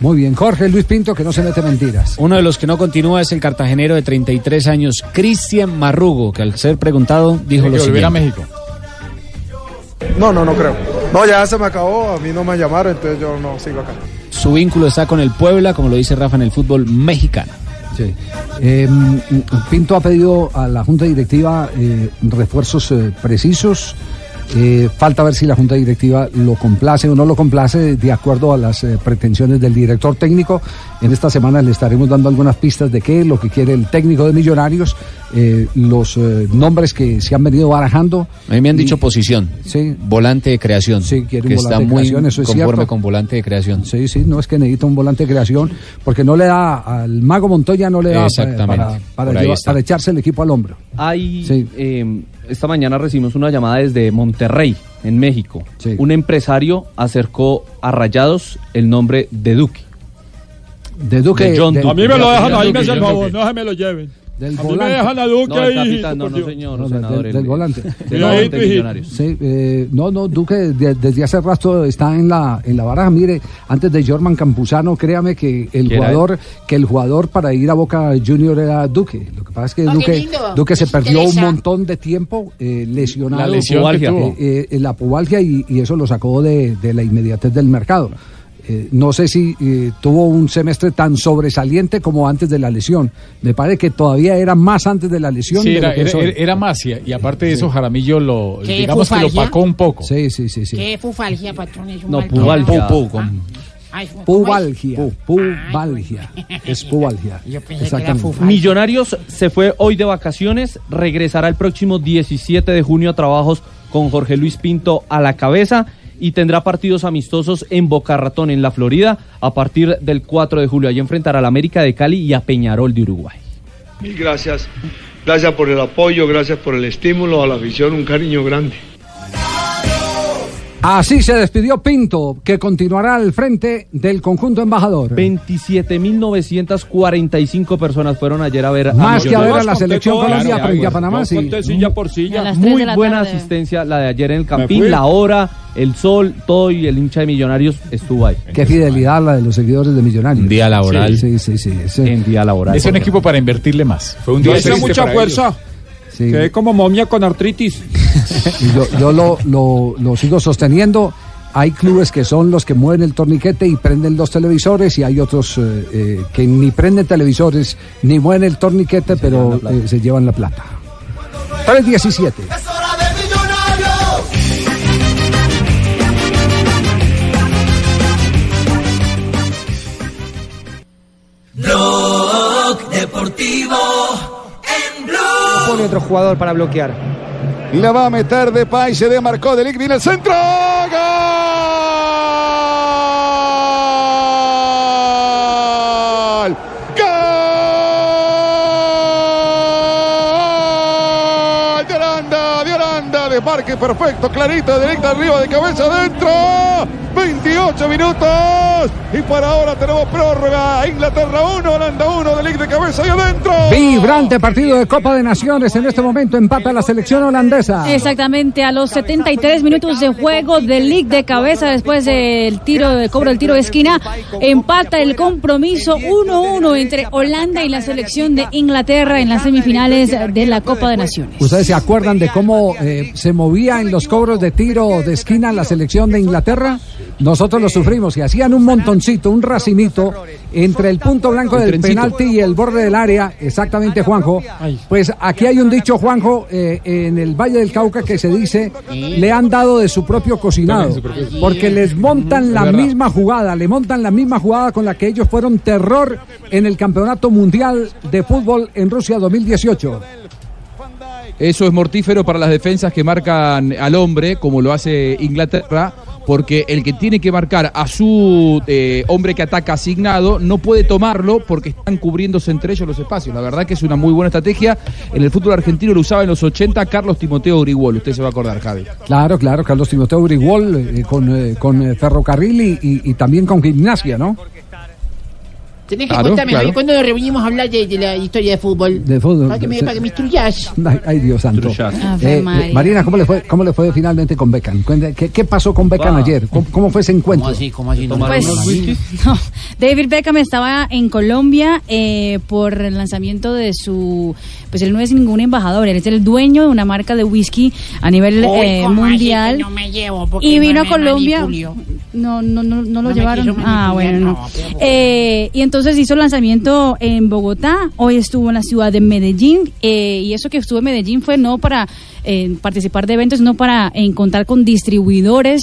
Muy bien, Jorge Luis Pinto, que no se mete mentiras. Uno de los que no continúa es el cartagenero de 33 años, Cristian Marrugo, que al ser preguntado dijo lo que volver a siguiente. México. No, no, no creo. No, ya se me acabó, a mí no me llamaron, entonces yo no sigo acá. Su vínculo está con el Puebla, como lo dice Rafa, en el fútbol mexicano. Sí. Eh, Pinto ha pedido a la Junta Directiva eh, refuerzos eh, precisos. Eh, falta ver si la Junta Directiva lo complace o no lo complace de acuerdo a las eh, pretensiones del director técnico. En esta semana le estaremos dando algunas pistas de qué es lo que quiere el técnico de Millonarios, eh, los eh, nombres que se han venido barajando. A mí me han dicho posición. Sí. Volante de creación. Sí, quiere un que volante está de muy creación, eso es conforme cierto. con volante de creación. Sí, sí, no es que necesita un volante de creación, porque no le da al mago Montoya, no le da Exactamente. para, llevar- para echarse el equipo al hombro. Hay, Sí. Esta mañana recibimos una llamada desde Monterrey, en México. Un empresario acercó a Rayados el nombre de Duque. De Duque. De John de- Duque. A mí me lo De dejan ahí, me hacen favor, no se me lo lleven. Del a mí me volante. dejan a Duque No, el ahí. capitán, no, no, señor, No, del- senador. del, el- volante. del Cuidadito, volante de hijito. Millonarios. Sí, eh, no, no, Duque de- desde hace rato está en la en la baraja. Mire, antes de Jorman Campuzano, créame que el ¿Quién era jugador que el jugador para ir a Boca Junior era Duque. Lo que pasa es que Oh, qué Duque. Duque se perdió un montón de tiempo eh, lesionado. La lesión. Eh, eh, la pubalgia y, y eso lo sacó de, de la inmediatez del mercado. Eh, no sé si eh, tuvo un semestre tan sobresaliente como antes de la lesión. Me parece que todavía era más antes de la lesión. Sí, de era, lo que es era, era más, y, y aparte de eso, Jaramillo lo, ¿Qué, digamos que lo pacó un poco. Sí, sí, sí, sí. ¿Qué fufalgia, patrón? Es un No, mal pubalgia. trago. Pu- con- Ay, ¿cómo es? Pubalgia. Pubalgia. Es pubalgia. Millonarios se fue hoy de vacaciones, regresará el próximo 17 de junio a trabajos con Jorge Luis Pinto a la cabeza y tendrá partidos amistosos en Boca Ratón, en la Florida, a partir del 4 de julio. Allí enfrentará al América de Cali y a Peñarol de Uruguay. Mil gracias. Gracias por el apoyo, gracias por el estímulo a la afición, un cariño grande. Así se despidió Pinto, que continuará al frente del conjunto embajador. 27.945 personas fueron ayer a ver a Más que a ver a la selección Claro, Colombia claro, frente a pues, Panamá, sí. silla por silla. Muy buena tarde. asistencia la de ayer en el Campín, la hora, el sol, todo y el hincha de Millonarios estuvo ahí. Qué fidelidad la de los seguidores de Millonarios. Día laboral. Sí, sí, sí. sí. En día laboral. Es un equipo para invertirle más. Fue un día triste mucha fuerza. ellos. Sí. Quedé como momia con artritis. Yo yo lo, lo- lo sigo sosteniendo. Hay clubes que son los que mueven el torniquete y prenden los televisores y hay otros eh, eh, que ni prenden televisores ni mueven el torniquete, pero eh, se llevan la plata. 317. Es hora de millonarios. Blog Deportivo. Pone otro jugador para bloquear. La va a meter de Pay, se demarcó de viene el centro. ¡Gol! ¡Gol! De Aranda, de Aranda, de marque perfecto, clarito, directa arriba, de cabeza adentro. 28 minutos. Y para ahora tenemos prórroga. Inglaterra 1, Holanda 1, de Ligue de cabeza y adentro. Vibrante partido de Copa de Naciones. En este momento empata la selección holandesa. Exactamente, a los 73 minutos de juego League de cabeza después del tiro de cobro del tiro de esquina, empata el compromiso 1-1 entre Holanda y la selección de Inglaterra en las semifinales de la Copa de Naciones. ¿Ustedes se acuerdan de cómo eh, se movía en los cobros de tiro de esquina la selección de Inglaterra? Nosotros lo sufrimos y hacían un montoncito, un racimito entre el punto blanco El del penalti y el borde del área, exactamente Juanjo. Pues aquí hay un dicho, Juanjo, eh, en el Valle del Cauca que se dice, le han dado de su propio cocinado, porque les montan la misma jugada, le montan la misma jugada con la que ellos fueron terror en el Campeonato Mundial de Fútbol en Rusia 2018. Eso es mortífero para las defensas que marcan al hombre, como lo hace Inglaterra, porque el que tiene que marcar a su eh, hombre que ataca asignado no puede tomarlo porque están cubriéndose entre ellos los espacios. La verdad que es una muy buena estrategia. En el fútbol argentino lo usaba en los 80 Carlos Timoteo Grigol. Usted se va a acordar, Javi. Claro, claro, Carlos Timoteo Briguol eh, con, eh, con eh, Ferrocarril y- y también con Gimnasia, ¿no? Tenés que Claro, contarme, claro. Cuando nos reunimos a hablar de, de la historia de fútbol. De fútbol. Para que me, para que me instruyas. Ay, ay, Dios santo. Ave Eh, María. Marina, ¿cómo le, fue, ¿cómo le fue finalmente con Beckham? ¿Qué, qué pasó con Beckham Wow. ayer? ¿Cómo, cómo fue ese encuentro? ¿Cómo así? Pues, no, David Beckham estaba en Colombia eh, por el lanzamiento de su, pues él no es ningún embajador, él es el dueño de una marca de whisky a nivel Uy, eh, ¿cómo así mundial. no me llevo? Y vino no a Colombia. manipulio. No, no, no, no lo No llevaron. Ah, bueno, no. no, Eh, y entonces hizo el lanzamiento en Bogotá. Hoy estuvo en la ciudad de Medellín. eh, y eso que estuvo en Medellín fue no para eh, participar de eventos, sino para encontrar con distribuidores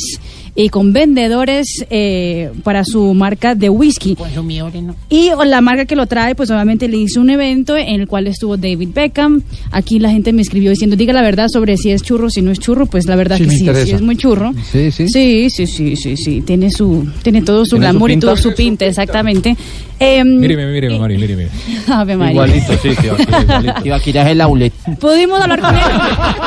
y con vendedores eh, para su marca de whisky. Consumidores, ¿no? Y la marca que lo trae, pues obviamente le hizo un evento en el cual estuvo David Beckham. Aquí la gente me escribió diciendo, diga la verdad sobre si es churro, si no es churro. Pues la verdad Sí, que sí, interesa. sí es muy churro. Sí, sí. Sí, sí, sí, sí, sí. Tiene su, tiene todo su ¿Tiene su glamour y todo su pinta, exactamente. Em, Míreme, míreme, Mari, míreme. Ave María. Igualito, sí, sí, igualito. Ibaquira es el outlet. Pudimos hablar con él.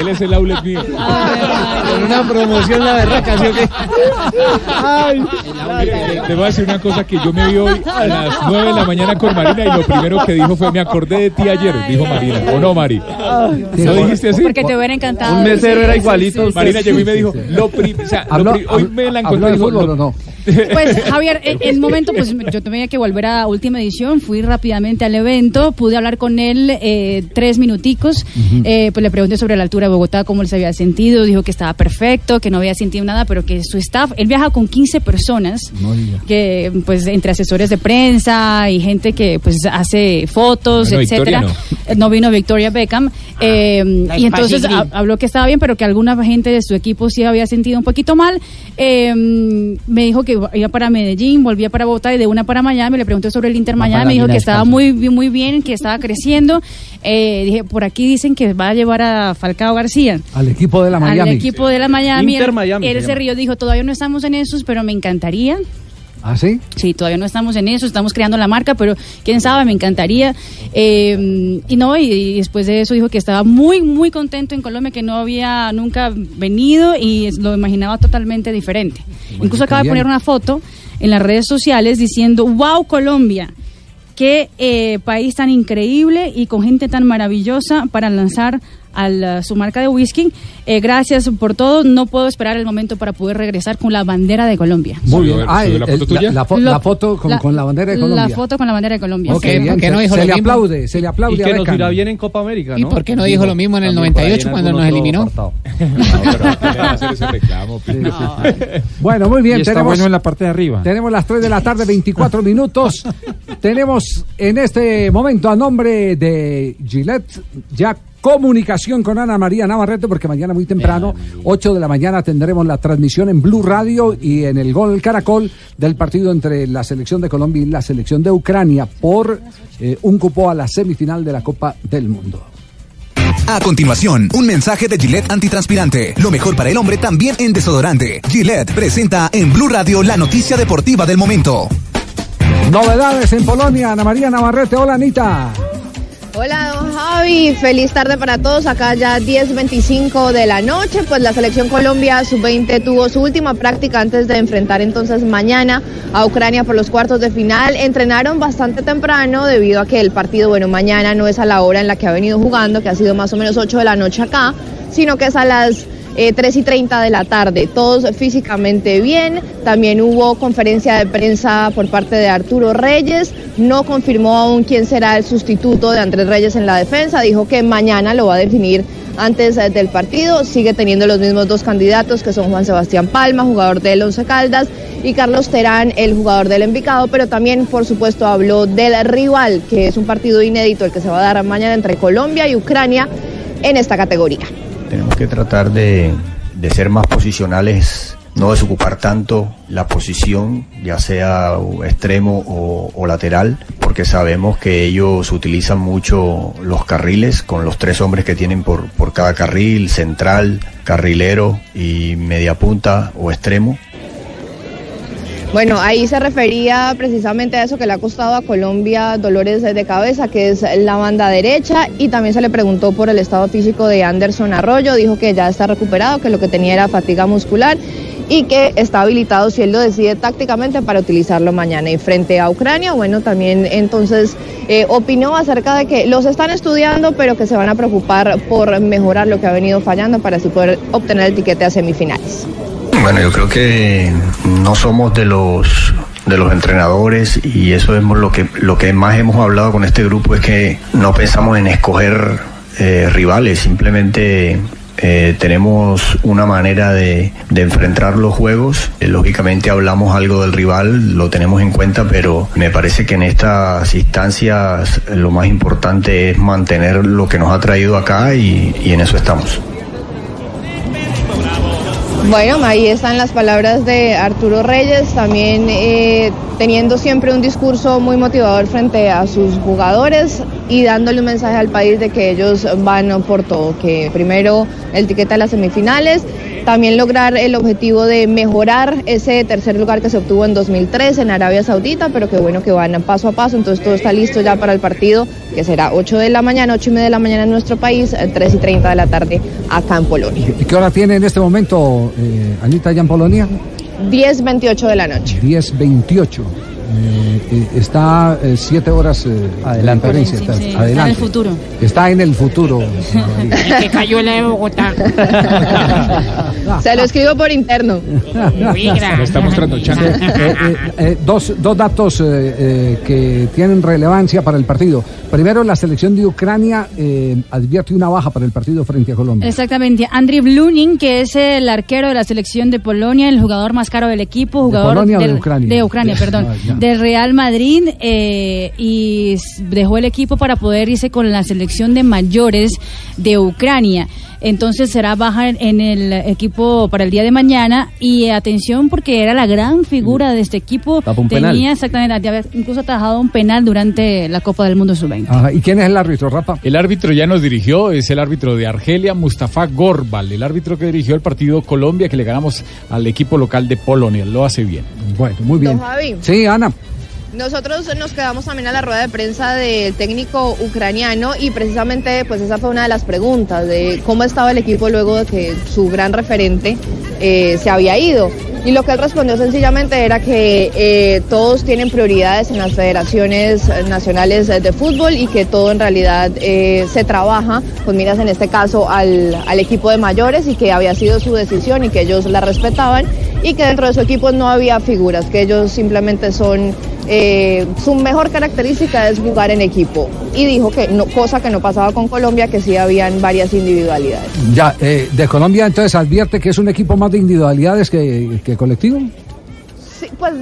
Él es el outlet mío. Con una promoción la berraca, ¿sí o qué? Te, te voy a decir una cosa que yo me vi hoy a las 9 de la mañana con Marina y lo primero que dijo fue me acordé de ti ayer, dijo Marina. ¿O no, Mari? ¿No dijiste así? Porque te hubiera encantado. Un mesero era igualito. sí, sí, Marina sí. llegó y me dijo, lo pri- o sea, lo Habló- pri- hoy me la encontré. ¿Habló de dijo, fútbol lo- o no? Pues Javier, en el momento, pues yo tenía que volver a última edición, fui rápidamente al evento, pude hablar con él eh, tres minuticos, eh, pues le pregunté sobre la altura Bogotá, cómo él se había sentido, dijo que estaba perfecto, que no había sentido nada, pero que su staff, él viaja con 15 personas, que pues entre asesores de prensa y gente que pues hace fotos, Bueno, etcétera. No. Vino Victoria Beckham eh, la y entonces ha- habló que estaba bien pero que alguna gente de su equipo sí había sentido un poquito mal. Eh, me dijo que iba para Medellín volvía para Bogotá y de una para Miami le pregunté sobre el Inter Miami me dijo que estaba muy muy bien que estaba creciendo. Eh, dije por aquí dicen que va a llevar a Falcao García Al equipo de la Miami. al equipo de la Miami Inter Miami él se rió dijo todavía no estamos en esos pero me encantaría ¿Ah, sí? Sí, todavía no estamos en eso, estamos creando la marca, pero quién sabe, me encantaría. Eh, y no, y, y después de eso dijo que estaba muy, muy contento en Colombia, que no había nunca venido y lo imaginaba totalmente diferente. Incluso acaba de poner una foto en las redes sociales diciendo, wow, Colombia, qué eh, país tan increíble y con gente tan maravillosa para lanzar a la- su marca de whisky. Eh, gracias por todo. No puedo esperar el momento para poder regresar con la bandera de Colombia. Muy bien. Ah, el- la foto tuya. La, fo- Lo- la foto con, con la bandera de Colombia. La foto con la bandera de Colombia. Ok, Sí. bien, por qué no se- dijo se lo le mismo? aplaude, se le aplaude Y que a nos irá bien en Copa América, ¿Y por qué no dijo lo mismo en el También por ahí 98 en cuando nos eliminó? Bueno, muy bien. Y está tenemos, bueno en la parte de arriba. tenemos las 3 de la tarde, 24 minutos. tenemos en este momento a nombre de Gillette ya comunicación con Ana María Navarrete porque mañana muy temprano, 8 de la mañana tendremos la transmisión en Blue Radio y en el Gol Caracol del partido entre la selección de Colombia y la selección de Ucrania por eh, un cupo a la semifinal de la Copa del Mundo. A continuación, un mensaje de Gillette antitranspirante. Lo mejor para el hombre también en desodorante. Gillette presenta en Blue Radio la noticia deportiva del momento. Novedades en Polonia, Ana María Navarrete. Hola, Anita. Hola, don Javi. Feliz tarde para todos. Acá ya 10.25 de la noche. Pues la selección Colombia sub-20 tuvo su última práctica antes de enfrentar entonces mañana a Ucrania por los cuartos de final. Entrenaron bastante temprano debido a que el partido, bueno, mañana no es a la hora en la que ha venido jugando, que ha sido más o menos 8 de la noche acá, sino que es a las eh, 3 y 30 de la tarde. Todos físicamente bien. También hubo conferencia de prensa por parte de Arturo Reyes. No confirmó aún quién será el sustituto de Andrés Reyes en la defensa. Dijo que mañana lo va a definir antes eh, del partido. Sigue teniendo los mismos dos candidatos que son Juan Sebastián Palma, jugador del Once Caldas, y Carlos Terán, el jugador del Envigado. Pero también, por supuesto, habló del rival, que es un partido inédito el que se va a dar mañana entre Colombia y Ucrania en esta categoría. Tenemos que tratar de, ser más posicionales no desocupar tanto la posición, ya sea extremo o, lateral, porque sabemos que ellos utilizan mucho los carriles con los tres hombres que tienen por cada carril, central, carrilero y media punta o extremo. Bueno, ahí se refería precisamente a eso que le ha costado a Colombia dolores de cabeza, que es la banda derecha, y también se le preguntó por el estado físico de Anderson Arroyo, dijo que ya está recuperado, que lo que tenía era fatiga muscular y que está habilitado si él lo decide tácticamente para utilizarlo mañana. Y frente a Ucrania, bueno, también entonces eh, opinó acerca de que los están estudiando, pero que se van a preocupar por mejorar lo que ha venido fallando para así poder obtener el tiquete a semifinales. Bueno, yo creo que no somos de los de los entrenadores y eso es lo que lo que más hemos hablado con este grupo es que no pensamos en escoger eh, rivales, simplemente eh, tenemos una manera de, enfrentar los juegos. Eh, lógicamente hablamos algo del rival, lo tenemos en cuenta, pero me parece que en estas instancias lo más importante es mantener lo que nos ha traído acá y en eso estamos. Bueno, ahí están las palabras de Arturo Reyes, también eh, teniendo siempre un discurso muy motivador frente a sus jugadores y dándole un mensaje al país de que ellos van por todo, que primero el tiquete a las semifinales, también lograr el objetivo de mejorar ese tercer lugar que se obtuvo en 2003 en Arabia Saudita, pero que bueno que van paso a paso, entonces todo está listo ya para el partido, que será 8 de la mañana, 8 y media de la mañana en nuestro país, 3 y 30 de la tarde acá en Polonia. ¿Y qué hora tiene en este momento eh, Anita allá en Polonia? 10.28 de la noche. 10.28. Eh, eh, está eh, siete horas eh, Adelante. de está, Sí, sí, está adelante. en el futuro. Está en el futuro. El que cayó la de Bogotá. Se lo escribo por interno. Muy grande. Lo está mostrando. Eh, eh, eh, dos, dos datos eh, eh, que tienen relevancia para el partido. Primero, la selección de Ucrania eh, advierte una baja para el partido frente a Colombia. Exactamente. Andriy Blunin, que es el arquero de la selección de Polonia, el jugador más caro del equipo, jugador Polonia o de del- Ucrania? de Ucrania, perdón, Ah. Del Real Madrid eh, y dejó el equipo para poder irse con la selección de mayores de Ucrania. Entonces será baja en- en el equipo para el día de mañana y atención porque era la gran figura de este equipo. Tenía penal. exactamente, había incluso atajado un penal durante la Copa del Mundo Sub-20. Ajá, ¿Y quién es el árbitro, Rafa? El árbitro ya nos dirigió, es el árbitro de Argelia, Mustafa Gorbal, el árbitro que dirigió el partido Colombia, que le ganamos al equipo local de Polonia. Lo hace bien. Bueno, muy bien. Don Javi. Sí, Ana. Nosotros nos quedamos también a la rueda de prensa del técnico ucraniano y precisamente pues esa fue una de las preguntas de cómo estaba el equipo luego de que su gran referente eh, se había ido. Y lo que él respondió sencillamente era que eh, todos tienen prioridades en las federaciones nacionales de fútbol y que todo en realidad eh, se trabaja, pues miras en este caso al, al equipo de mayores y que había sido su decisión y que ellos la respetaban y que dentro de su equipo no había figuras, que ellos simplemente son, eh, su mejor característica es jugar en equipo. Y dijo que no, cosa que no pasaba con Colombia, que sí habían varias individualidades. Ya, eh, de Colombia entonces advierte que es un equipo más de individualidades que, que colectivo. Pues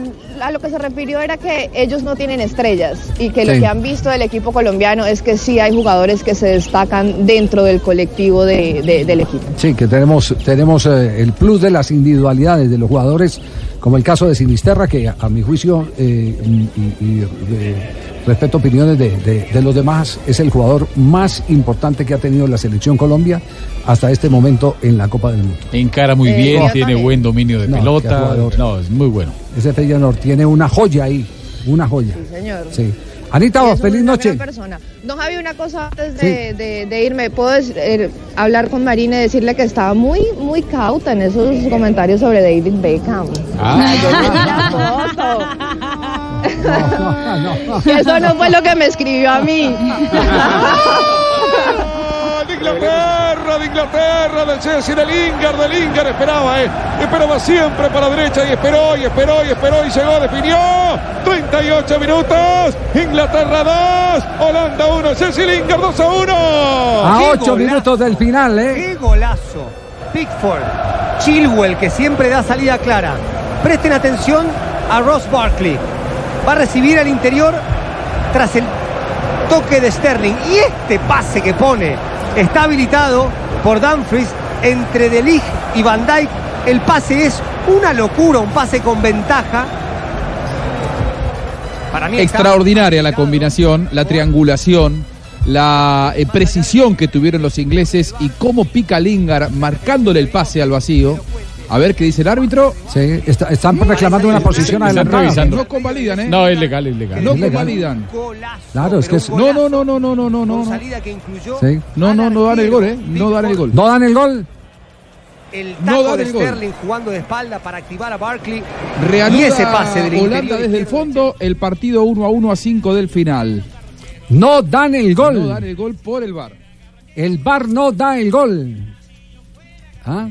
a lo que se refirió era que ellos no tienen estrellas y que Sí. lo que han visto del equipo colombiano es que sí hay jugadores que se destacan dentro del colectivo de- de- del equipo. Sí, que tenemos, tenemos eh, el plus de las individualidades de los jugadores, como el caso de Sinisterra, que a, mi juicio, eh, y, y, eh, respeto opiniones de, de- de los demás, es el jugador más importante que ha tenido la selección Colombia hasta este momento en la Copa del Mundo. Encara muy Eh, bien, tiene también. buen dominio de No, pelota. jugador. No, es muy bueno. Ese Feyenoord tiene una joya ahí, una joya. Sí, señor. Sí. Anita, es feliz noche. persona. Don Javi, una cosa antes de, de- de irme. Puedo eh, hablar con Marina y decirle que estaba muy, muy cauta en esos comentarios sobre David Beckham. Ah. Yo Y eso no fue lo que me escribió a mí. de Inglaterra, de Inglaterra, del Chelsea, del Lingard, del Lingard esperaba, eh. Esperaba siempre para la derecha y esperó y esperó y esperó y llegó, definió. 38 minutos, Inglaterra 2, Holanda 1, Chelsea Lingard 2 a 1. A ocho minutos del final, ¿eh? ¡Qué golazo! Pickford, Chilwell, que siempre da salida clara. Presten atención a Ross Barkley. Va a recibir al interior tras el toque de Sterling. Y este pase que pone está habilitado por Dumfries entre De Ligt y Van Dijk El pase es una locura, un pase con ventaja. Para mí Extraordinaria la combinación, la triangulación, la eh, precisión que tuvieron los ingleses y cómo pica Lingard marcándole el pase al vacío. A ver qué dice el árbitro. Sí, está- están reclamando una posición adelantada. revisando. No convalidan, ¿eh? No, es legal, es legal. No convalidan. Claro, es que es- No, no, no, no, no, no, no, no. salida que incluyó Sí. No, no, no dan el gol, ¿eh? No dan el gol. ¿No dan el gol? el No taco dan de el gol. Sterling jugando de espalda para activar a Barkley. Reanuda y ese pase del Holanda interior desde el fondo, el partido 1 a 1 a 5 del final. No dan el gol. No dan el gol por el VAR. El VAR no da el gol. ¿Ah?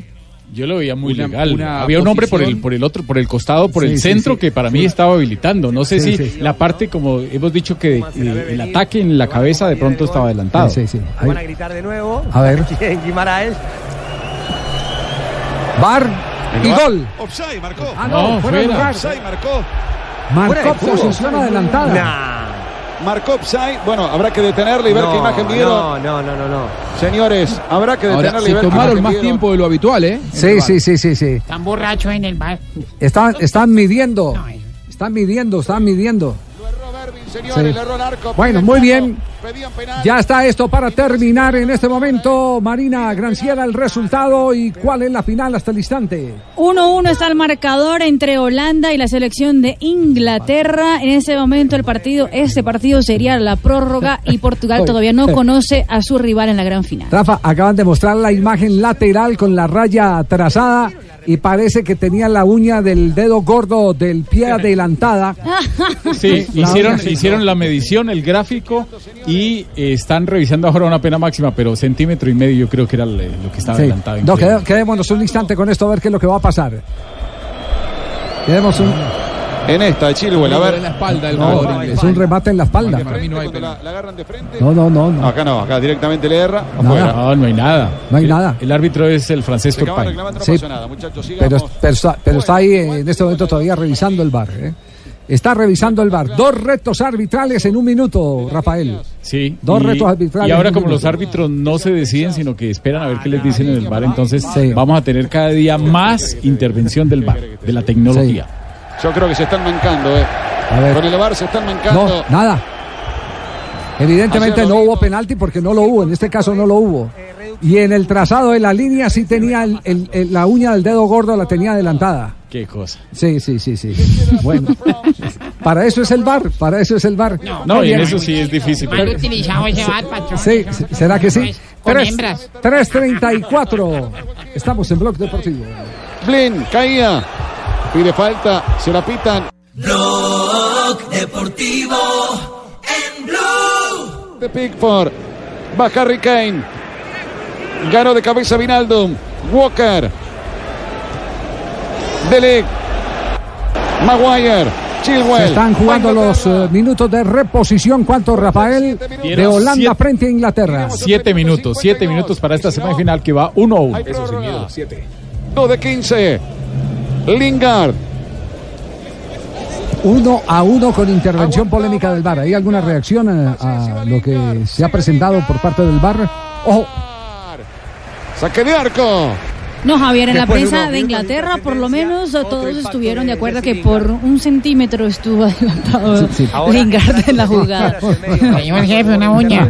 Yo lo veía muy Una- legal. una Había un hombre por el, por el otro, por el costado, por Sí, el sí, centro, sí. que para mí Sí. estaba habilitando. No sé Sí, si sí. la parte, como hemos dicho, que el ataque en la cabeza de pronto estaba adelantado. Sí, sí. Lo van a gritar de nuevo. A ver. Guimaraes. VAR y gol. Offside, marcó. Ah, no, No, fuera de fuera. Offside, marcó. Marcó posición adelantada. Marcó offside. Bueno, habrá que detenerle y ver No, qué imagen vieron. No, no, no, no, no. Señores, habrá que Ahora, detenerle y se ver qué tomaron imagen más vieron. tiempo de lo habitual, ¿eh? Sí, sí, sí, sí, sí. Están borrachos en el bar. Están, están midiendo. Están midiendo, están midiendo. Señores, Sí. arco. Bueno, muy bien. Ya está esto para terminar en este momento. Marina Granciera, el resultado y cuál es la final hasta el instante. 1-1 está el marcador entre Holanda y la selección de Inglaterra. En ese momento el partido, este partido sería la prórroga y Portugal todavía no conoce a su rival en la gran final. Rafa, acaban de mostrar la imagen lateral con la raya trazada y parece que tenía la uña del dedo gordo del pie adelantada. Sí, La hicieron, hicieron la medición, el gráfico y eh, están revisando ahora una pena máxima, pero centímetro y medio yo creo que era le- lo que estaba Sí. adelantado. No, quedémonos un instante con esto a ver qué es lo que va a pasar. Quedemos un, En esta, de Chilwell, a ver. En la espalda no, es un remate en la espalda. Para mí no hay la, la agarran de frente. No, no, no, no. Acá no, acá directamente le erra. Afuera. No, no hay nada. No hay El- nada. El árbitro es el francés Turpin. Sí. muchachos. Pero, pero está, pero está ahí eh, en este momento todavía revisando el bar. Está revisando el bar. Dos retos arbitrales en un minuto, Rafael. Sí. Dos y, retos arbitrales Y ahora como los árbitros no se deciden, sino que esperan a ver qué les dicen en el bar, entonces Sí. vamos a tener cada día más intervención del bar, de la tecnología. Yo creo que se están mancando, eh. A ver. Con el VAR se están mancando. No, nada. Evidentemente no hubo penalti porque no lo hubo. En este caso no lo hubo. Y en el trazado de la línea sí tenía el- el- el- la uña del dedo gordo, la tenía adelantada. Qué cosa. Sí, sí, sí, sí. Bueno, para eso es el bar, para eso es el bar. No, y en eso sí es difícil. Mal utilizado ese bar, patrón. Sí, ¿será que sí? Con Tres- hembras. 3.34. Estamos en Blog Deportivo. Blin, caía. Pide falta, se la pitan. Blog Deportivo en Blue. De Pickford. Va Harry Kane. Ganó de cabeza Vinaldum. Walker. Dele. Maguire. Chilwell. Se están jugando los eh, minutos de reposición. ¿Cuánto, Rafael? De Holanda siete- frente a Inglaterra. Siete minutos, siete minutos para esta semifinal que va 1 a 1. Eso sin miedo, 2 de 15. Lingard. Uno a uno con intervención polémica del VAR. ¿Hay alguna reacción a, a lo que se ha presentado por parte del VAR? Ojo, Saque de arco. No, Javier, en la Después prensa de Inglaterra, por lo menos, otro todos estuvieron de acuerdo que por un centímetro estuvo adelantado Sí, sí. Ahora- Lingard en la jugada. Señor jefe, una uña.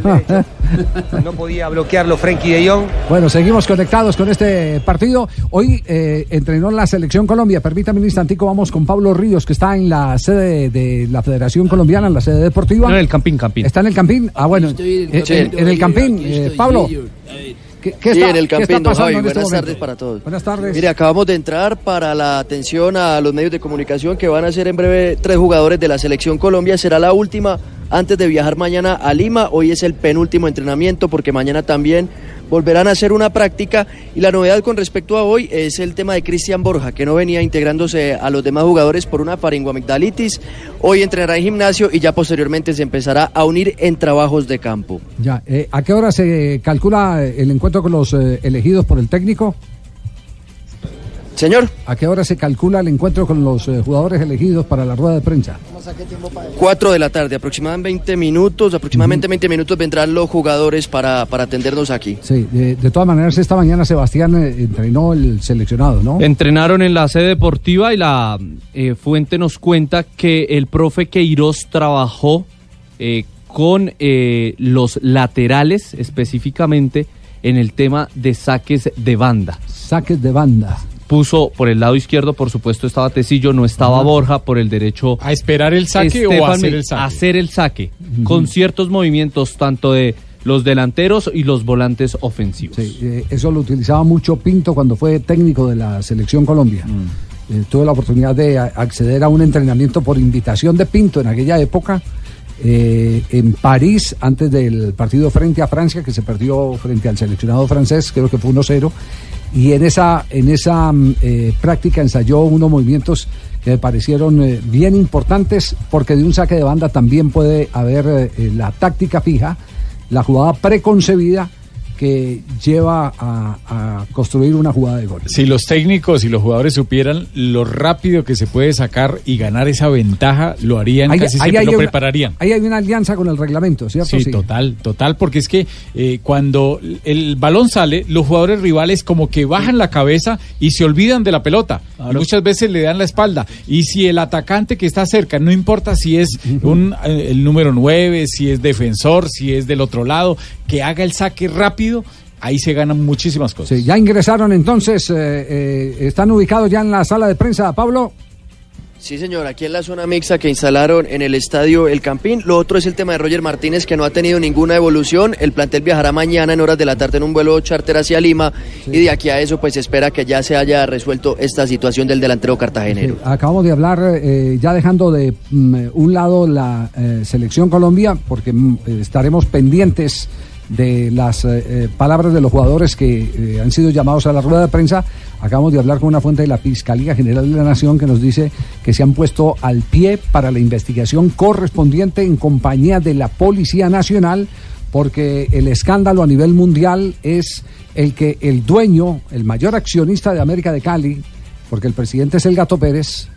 No podía bloquearlo Frenkie de Jong. bueno, seguimos conectados con este partido. Hoy eh, entrenó la selección Colombia. Permítame un instantico, vamos con Pablo Ríos, que está en la sede de la Federación Colombiana, en la sede deportiva. No, en el Campín, Campín. ¿Está en el Campín? Ah, bueno, estoy, en, sí. en- en el Campín. eh, Pablo, ¿qué, qué Sí, está, en el Campín, don Javi. este Buenas tardes para todos. Buenas tardes. Mire, acabamos de entrar para la atención a los medios de comunicación que van a ser en breve tres jugadores de la selección Colombia. Será la última antes de viajar mañana a Lima. Hoy es el penúltimo entrenamiento porque mañana también volverán a hacer una práctica. Y la novedad con respecto a hoy es el tema de Cristian Borja, que no venía integrándose a los demás jugadores por una faringoamigdalitis. Hoy entrenará en gimnasio y ya posteriormente se empezará a unir en trabajos de campo. Ya, eh, ¿a qué hora se calcula el encuentro con los eh, elegidos por el técnico? Señor. ¿A qué hora se calcula el encuentro con los eh, jugadores elegidos para la rueda de prensa? 4 de la tarde, aproximadamente 20 minutos, aproximadamente 20 minutos vendrán los jugadores para, para atendernos aquí. Sí, de, de todas maneras, esta mañana Sebastián eh, entrenó el seleccionado, ¿no? Entrenaron en la sede deportiva y la eh, fuente nos cuenta que el profe Queiroz trabajó eh, con eh, los laterales específicamente en el tema de saques de banda. Saques de banda. Puso por el lado izquierdo, por supuesto, estaba Tecillo, no estaba Borja, por el derecho. ¿A esperar el saque o a hacer el saque? hacer el saque, con ciertos movimientos tanto de los delanteros y los volantes ofensivos. Sí, eh, eso lo utilizaba mucho Pinto cuando fue técnico de la selección Colombia. Eh, tuve la oportunidad de acceder a un entrenamiento por invitación de Pinto en aquella época eh, en París antes del partido frente a Francia que se perdió frente al seleccionado francés, creo que fue 1-0 y en esa en esa mm, eh, práctica ensayó unos movimientos que me parecieron eh, bien importantes porque de un saque de banda también puede haber eh, la táctica fija, la jugada preconcebida que lleva a, a construir una jugada de gol. Si los técnicos y los jugadores supieran lo rápido que se puede sacar y ganar esa ventaja, lo harían Ahí- casi ahí siempre, lo una- prepararían. Ahí hay una alianza con el reglamento, ¿cierto? Sí, total, total, porque es que eh, cuando el balón sale, los jugadores rivales como que bajan la cabeza y se olvidan de la pelota. Y muchas veces le dan la espalda. Y si el atacante que está cerca, no importa si es un, eh, el número 9, si es defensor, si es del otro lado, que haga el saque rápido, ahí se ganan muchísimas cosas. Sí, ya ingresaron entonces, eh, eh, están ubicados ya en la sala de prensa, Pablo. Sí, señor, aquí en la zona mixta que instalaron en el estadio El Campín. Lo otro es el tema de Roger Martínez, que no ha tenido ninguna evolución. El plantel viajará mañana en horas de la tarde en un vuelo charter hacia Lima. Y de aquí a eso, pues se espera que ya se haya resuelto esta situación del delantero cartagenero. Sí, acabamos de hablar, eh, ya dejando de mm, un lado la eh, selección Colombia, porque mm, estaremos pendientes de las eh, eh, palabras de los jugadores que eh, han sido llamados a la rueda de prensa. Acabamos de hablar con una fuente de la Fiscalía General de la Nación que nos dice que se han puesto al pie para la investigación correspondiente en compañía de la Policía Nacional porque el escándalo a nivel mundial es el que el dueño, el mayor accionista de América de Cali, porque el presidente es el Gato Pérez,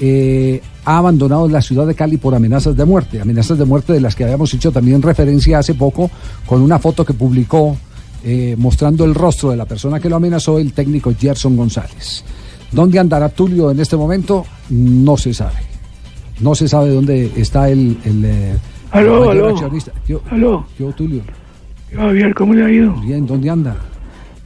eh, ha abandonado la ciudad de Cali por amenazas de muerte, amenazas de muerte de las que habíamos hecho también referencia hace poco con una foto que publicó eh, mostrando el rostro de la persona que lo amenazó, el técnico Gerson González. ¿Dónde andará Tulio en este momento? No se sabe. No se sabe dónde está el, el, eh, Aló, aló. Yo, Aló. yo, Tulio. Javier, ¿cómo le ha ido? Bien, ¿dónde anda?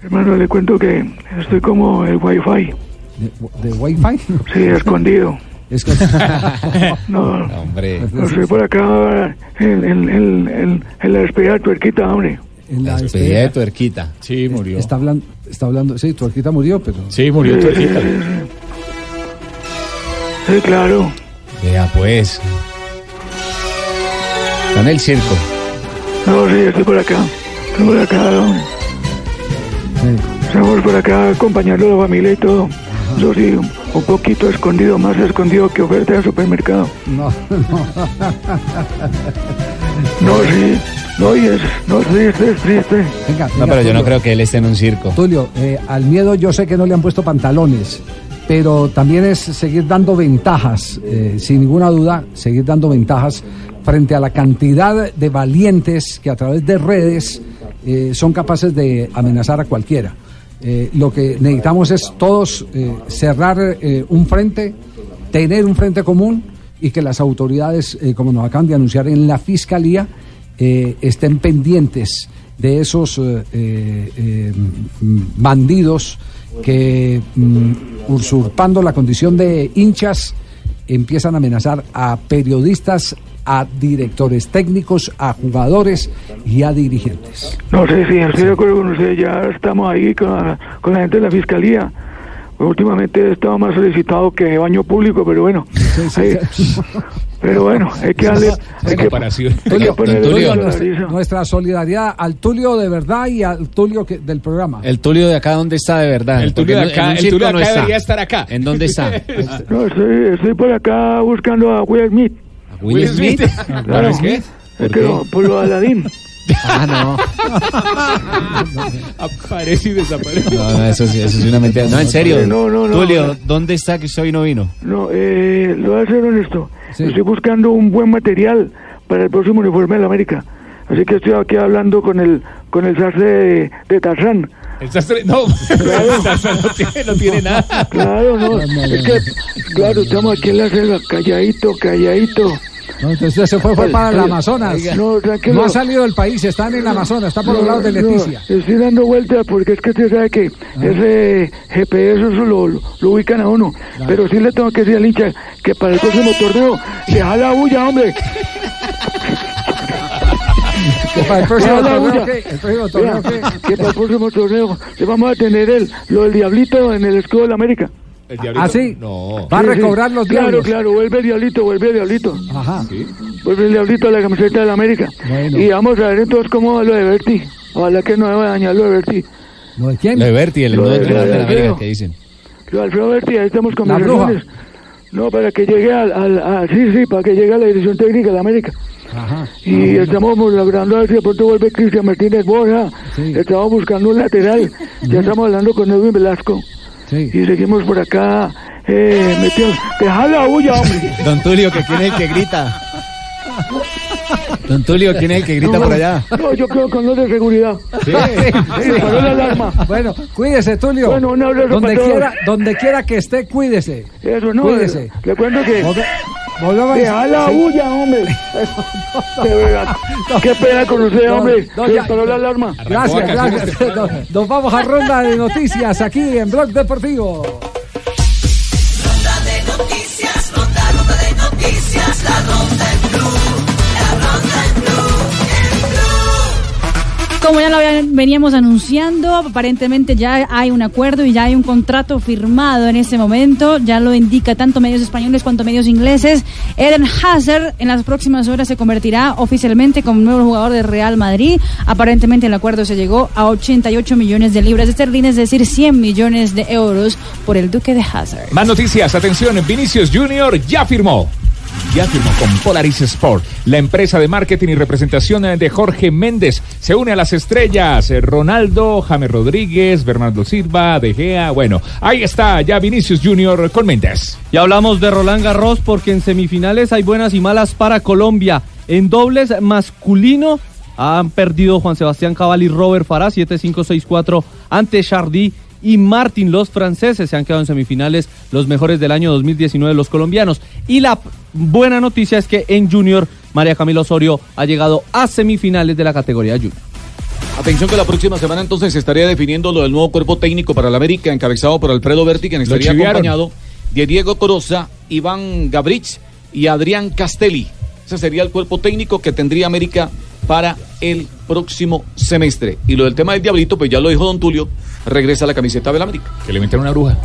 Hermano, le cuento que estoy como el wifi. ¿De, de Wi-Fi? Sí, escondido. Es que... No, Hombre. no estoy por acá en, en, en, en, la despedida de tuerquita, hombre. En La despedida de tuerquita. Sí, murió. Está hablando, está hablando, sí, Tuerquita murió, pero... Sí, murió Tuerquita. Sí, claro. Vea pues. Está en el circo. No, sí, estoy por acá. Estoy por acá, hombre. Estamos por acá acompañando a la familia y todo. Eso sí, un, poquito escondido, más escondido que oferta de supermercado. No, no. No, sí. No, y es, no, es triste, es triste. Venga, No, venga, pero yo no Tulio. creo que él esté en un circo. Tulio, eh, al miedo yo sé que no le han puesto pantalones, pero también es seguir dando ventajas, eh, sin ninguna duda, seguir dando ventajas frente a la cantidad de valientes que a través de redes eh, son capaces de amenazar a cualquiera. Eh, lo que necesitamos es todos eh, cerrar eh, un frente, tener un frente común y que las autoridades, como nos acaban de anunciar en la Fiscalía, estén pendientes de esos bandidos que, mm, usurpando la condición de hinchas, empiezan a amenazar a periodistas, a directores técnicos, a jugadores y a dirigentes. No sé si estoy de acuerdo con usted, ya estamos ahí con la, con la gente de la fiscalía. Últimamente he estado más solicitado que baño público, pero bueno. ahí- pero bueno, hay que darle. Hay que, comparación. hay que Tulio, nuestra, nuestra solidaridad al Tulio de verdad y al Tulio que- del programa. El Tulio de acá, ¿dónde está de verdad? El Tulio Porque de acá- el Tulio de no acá está. debería estar acá. ¿En dónde está? No, estoy, estoy por acá buscando a Will Smith. Will Smith. Claro, ¿Por qué? No, por lo de Aladdin. Ah, no. Aparece y desaparece. No, no, eso sí, eso sí es una mentira. No, en serio. No, no, no, Tulio, no. ¿dónde está que usted hoy no vino? No, eh, lo voy a ser honesto. Estoy buscando un buen material para el próximo uniforme de la América. Así que estoy aquí hablando con el con el sastre de, de Tarzán. El sastre, no, el sastre no tiene, no tiene nada. Claro, no, es que, claro, estamos aquí en la selva, calladito, calladito. No, entonces se fue, fue para el Amazonas. No, tranquilo. No ha salido del país, está en el Amazonas, está por los lados de No, Leticia. estoy dando vueltas porque es que usted sabe que ese GPS eso lo, lo, lo ubican a uno. Pero sí le tengo que decir al hincha que para el próximo torneo deja la bulla, hombre. Que para el próximo torneo, bulla. ¿qué? El próximo torneo, Vea, ¿qué? que para el próximo torneo le vamos a tener el, lo del diablito en el escudo de la América. El ¿Ah, sí? No. Va a Sí, sí. recobrar los Claro, diablos. claro, vuelve el diablito, vuelve el diablito. Ajá. Vuelve el diablito a la camiseta de la América. Bueno. Y vamos a ver entonces cómo va lo de Berti. Ojalá que no me vaya a dañar lo de Berti. ¿Lo de quién? Lo de Berti, el nuevo de- entrenador de la América, Alfredo. que dicen. Lo de Alfredo Berti, ahí estamos con La bruja. conversaciones. No, para que llegue al, al- a- sí, sí, para que llegue a la dirección técnica de la América. Ajá. Y estamos logrando a ver si de pronto vuelve Cristian Martínez Borja. Estamos buscando un lateral. Ya estamos hablando con Edwin Velasco. Sí. Y seguimos por acá eh, metiendo. ¡Deja la bulla, hombre! Don Tulio, que quién es el que grita. Don Tulio, ¿quién es el que grita No, por allá? No, yo creo con los de seguridad. Sí. Sí, paró la alarma. Bueno, cuídese, Tulio. Bueno, un abrazo donde para todos. quiera, donde quiera que esté, cuídese. Eso, no. Cuídese. Le cuento que. Volve- volvemos a- ¡Deja la Sí. bulla, hombre! De verdad. Qué pena con usted, No, hombre. no, Se ya- paró la alarma. Gracias, gracias. Nos, nos vamos a ronda de noticias aquí en Blog Deportivo. Ronda de noticias, ronda, ronda de noticias, la ronda Como ya lo veníamos anunciando, aparentemente ya hay un acuerdo y ya hay un contrato firmado en ese momento. Ya lo indica tanto medios españoles cuanto medios ingleses. Eden Hazard en las próximas horas se convertirá oficialmente como nuevo jugador de Real Madrid. Aparentemente el acuerdo se llegó a 88 millones de libras esterlinas, es decir, 100 millones de euros por el Duque de Hazard. Más noticias, atención, Vinicius Junior ya firmó. Ya firmó con Polaris Sport, la empresa de marketing y representación de Jorge Méndez. Se une a las estrellas, Ronaldo, James Rodríguez, Bernardo Silva, De Gea. Bueno, ahí está ya Vinicius Junior con Méndez. Y hablamos de Roland Garros porque en semifinales hay buenas y malas para Colombia. En dobles masculino han perdido Juan Sebastián Cabal y Robert Farah 7-5-6-4 ante Chardy y Martin. Los franceses se han quedado en semifinales los mejores del año 2019 los colombianos. Y la buena noticia es que en junior María Camila Osorio ha llegado a semifinales de la categoría junior. Atención que la próxima semana entonces se estaría definiendo lo del nuevo cuerpo técnico para la América, encabezado por Alfredo Berti, quien estaría acompañado de Diego Coroza, Iván Gabrich y Adrián Castelli. Ese sería el cuerpo técnico que tendría América para el próximo semestre. Y lo del tema del Diablito, pues ya lo dijo Don Tulio, regresa a la camiseta del América. Que le metieron una bruja.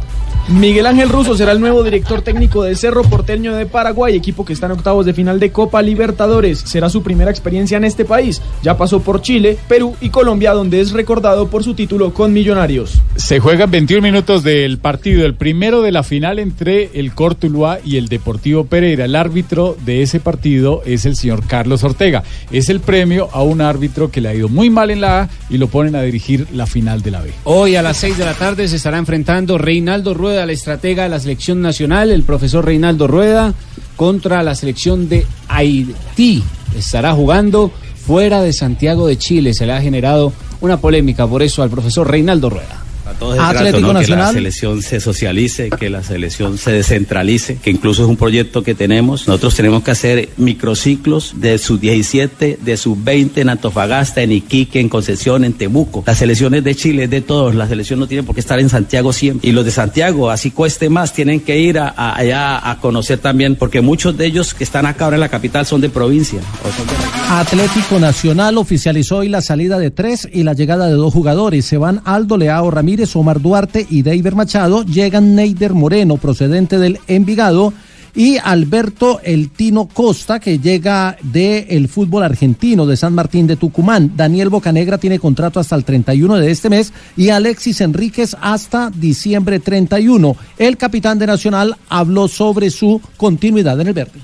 Miguel Ángel Russo será el nuevo director técnico de Cerro Porteño de Paraguay, equipo que está en octavos de final de Copa Libertadores. Será su primera experiencia en este país. Ya pasó por Chile, Perú y Colombia, donde es recordado por su título con Millonarios. Se juegan 21 minutos del partido, el primero de la final entre el Cortuluá y el Deportivo Pereira. El árbitro de ese partido es el señor Carlos Ortega. Es el premio a un árbitro que le ha ido muy mal en la A y lo ponen a dirigir la final de la B. Hoy a las 6 de la tarde se estará enfrentando Reinaldo Rueda, el estratega de la selección nacional, el profesor Reinaldo Rueda, contra la selección de Haití. Estará jugando fuera de Santiago de Chile. Se le ha generado una polémica por eso al profesor Reinaldo Rueda. A todos el trato, ¿no? Que la selección se socialice, que la selección se descentralice, que incluso es un proyecto que tenemos. Nosotros tenemos que hacer microciclos de sub 17, de sub 20 en Antofagasta, en Iquique, en Concepción, en Temuco. Las selecciones de Chile es de todos. La selección no tiene por qué estar en Santiago siempre. Y los de Santiago, así cueste más, tienen que ir a, a- allá a conocer también, porque muchos de ellos que están acá ahora en la capital son de provincia. o son de Atlético Nacional oficializó hoy la salida de tres y la llegada de dos jugadores. Se van Aldo Leao Ramírez, Omar Duarte y Deiber Machado. Llegan Neider Moreno, procedente del Envigado. Y Alberto El Tino Costa, que llega del fútbol argentino de San Martín de Tucumán. Daniel Bocanegra tiene contrato hasta el 31 de este mes y Alexis Enríquez hasta diciembre 31. El capitán de Nacional habló sobre su continuidad en el verde.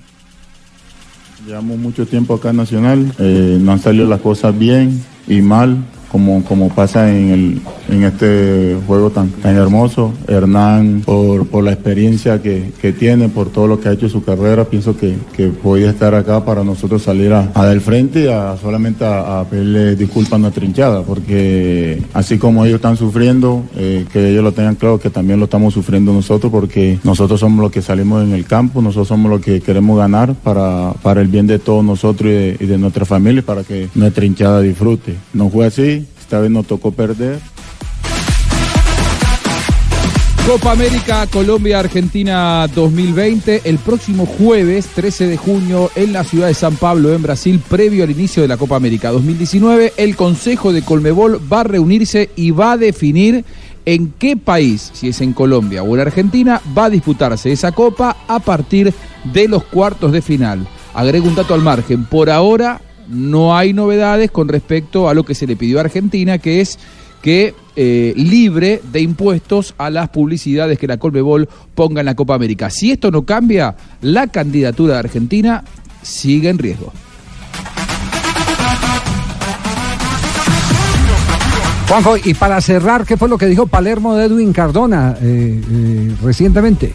Llevamos mucho tiempo acá en Nacional, eh, no han salido las cosas bien y mal, como, como pasa en, el, en este juego tan, tan hermoso. Hernán, por, por la experiencia que, que tiene, por todo lo que ha hecho en su carrera, pienso que, que podía estar acá para nosotros salir a, a del frente y a, solamente a, a pedirle disculpas a nuestra hinchada, porque así como ellos están sufriendo, eh, que ellos lo tengan claro que también lo estamos sufriendo nosotros, porque nosotros somos los que salimos en el campo, nosotros somos los que queremos ganar para, para el bien de todos nosotros y de, y de nuestra familia, para que nuestra hinchada disfrute. No fue así, esta vez nos tocó perder. Copa América Colombia-Argentina 2020 el próximo jueves 13 de junio en la ciudad de San Pablo, en Brasil, previo al inicio de la Copa América 2019. El Consejo de Colmebol va a reunirse y va a definir en qué país, si es en Colombia o en Argentina, va a disputarse esa Copa a partir de los cuartos de final. Agrego un dato al margen. Por ahora no hay novedades con respecto a lo que se le pidió a Argentina, que es que eh, libre de impuestos a las publicidades que la Colmebol ponga en la Copa América. Si esto no cambia, la candidatura de Argentina sigue en riesgo. Juanjo, y para cerrar, ¿qué fue lo que dijo Palermo de Edwin Cardona eh, eh, recientemente?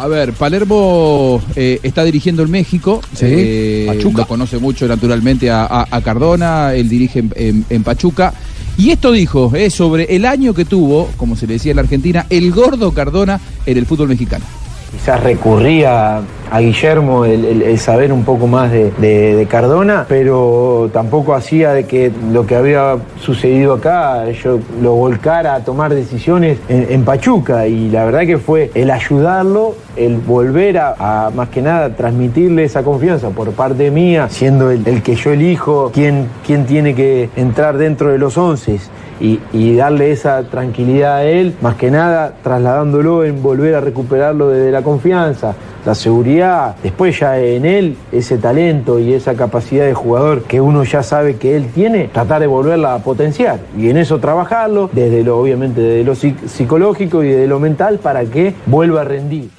A ver, Palermo eh, está dirigiendo en México. Sí, eh, Pachuca. Lo conoce mucho naturalmente a, a- a Cardona, él dirige en, en- en Pachuca. Y esto dijo eh, sobre el año que tuvo, como se le decía en la Argentina, el gordo Cardona en el fútbol mexicano. Quizás recurría a Guillermo el, saber un poco más de, Cardona, pero tampoco hacía de que lo que había sucedido acá yo lo volcara a tomar decisiones en, Pachuca. Y la verdad que fue el ayudarlo, el volver a, a, más que nada transmitirle esa confianza por parte mía, siendo el, el que yo elijo quién, quién tiene que entrar dentro de los once y, darle esa tranquilidad a él, más que nada trasladándolo en volver a recuperarlo desde la confianza, la seguridad, después ya en él ese talento y esa capacidad de jugador que uno ya sabe que él tiene, tratar de volverla a potenciar y en eso trabajarlo desde lo obviamente desde lo psic- psicológico y desde lo mental para que vuelva a rendir.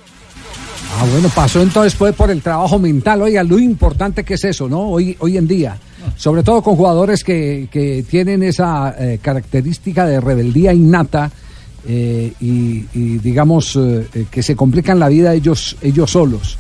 Ah, bueno, pasó entonces fue por el trabajo mental. Oiga, lo importante que es eso, ¿no? Hoy, hoy en día. Sobre todo con jugadores que, que tienen esa eh, característica de rebeldía innata eh, y, y, digamos eh, que se complican la vida ellos, ellos solos.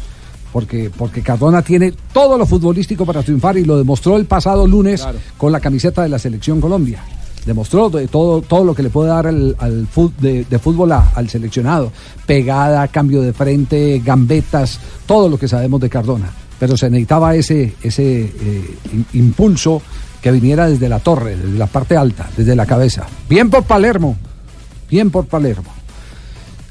Porque, porque Cardona tiene todo lo futbolístico para triunfar y lo demostró el pasado lunes con la camiseta de la Selección Colombia. Demostró de todo, todo lo que le puede dar al, al fut- de, de fútbol a- al seleccionado. Pegada, cambio de frente, gambetas, todo lo que sabemos de Cardona. Pero se necesitaba ese, ese eh, im- impulso que viniera desde la torre, desde la parte alta, desde la cabeza. Bien por Palermo. Bien por Palermo.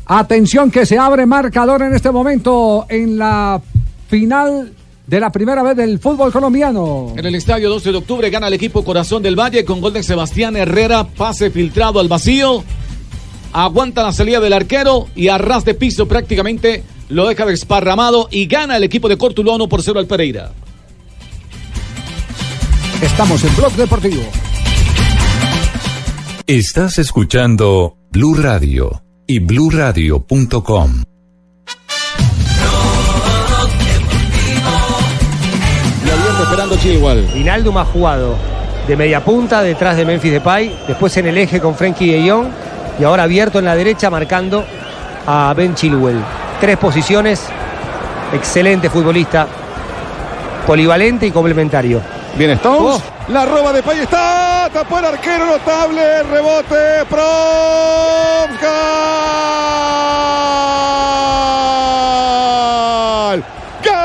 Atención que se abre marcador en este momento en la final de la primera vez del fútbol colombiano. En el estadio 12 de octubre gana el equipo Corazón del Valle con gol de Sebastián Herrera, pase filtrado al vacío. Aguanta la salida del arquero y a ras de piso prácticamente lo deja desparramado y gana el equipo de Cortulono por cero al Pereira. Estamos en Blog Deportivo. Estás escuchando Blue Radio y bluradio.com. Y abierto esperando Chile igual. Rinaldo ha jugado de media punta detrás de Memphis Depay, después en el eje con Frenkie de Jong y ahora abierto en la derecha marcando a Ben Chilwell. Tres posiciones, excelente futbolista, polivalente y complementario. Bien Stones, la roba de Pay está, tapó el arquero notable, rebote, Proms, gol. Gol.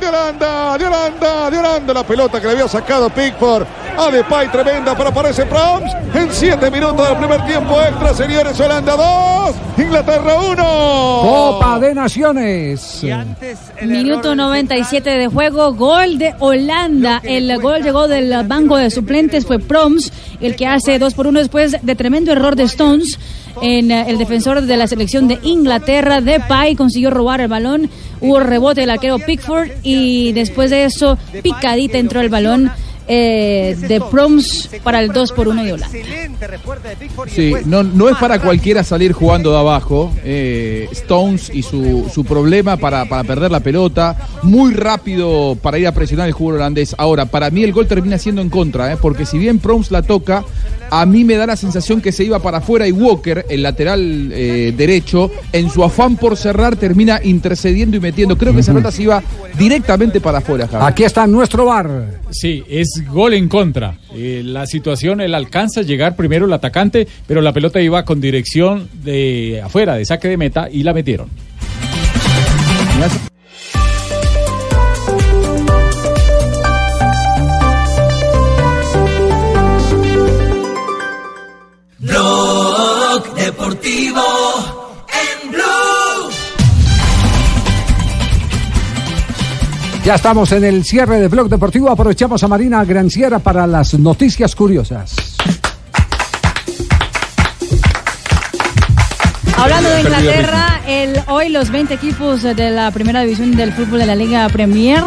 De Holanda, de Holanda, de Holanda, la pelota que le había sacado Pickford a Depay, tremenda, pero aparece Proms en siete minutos del primer tiempo extra, señores, Holanda 2, Inglaterra 1. Copa de Naciones. Minuto 97 de juego, gol de Holanda. El gol llegó del banco de suplentes, fue Proms, el que hace 2 por 1 después de tremendo error de Stones. En eh, el defensor de la selección de Inglaterra, Depay, consiguió robar el balón. Hubo rebote del arquero Pickford y después de eso, picadita entró el balón eh, de Proms para el 2 por 1 de Holanda. Sí, no, no es para cualquiera salir jugando de abajo. eh, Stones y su, su problema para, para perder la pelota. Muy rápido para ir a presionar el jugador holandés. Ahora, para mí el gol termina siendo en contra, eh, porque si bien Proms la toca, a mí me da la sensación que se iba para afuera y Walker, el lateral eh, derecho, en su afán por cerrar, termina intercediendo y metiendo. Creo que esa pelota se iba directamente para afuera, Javi. Aquí está nuestro bar. Sí, es gol en contra. Eh, la situación, él alcanza a llegar primero el atacante, pero la pelota iba con dirección de afuera, de saque de meta, y la metieron. Deportivo en Blue. Ya estamos en el cierre de Blog Deportivo. Aprovechamos a Marina Granciera para las noticias curiosas. Hablando de Inglaterra, el, hoy los 20 equipos de la primera división del fútbol de la Liga Premier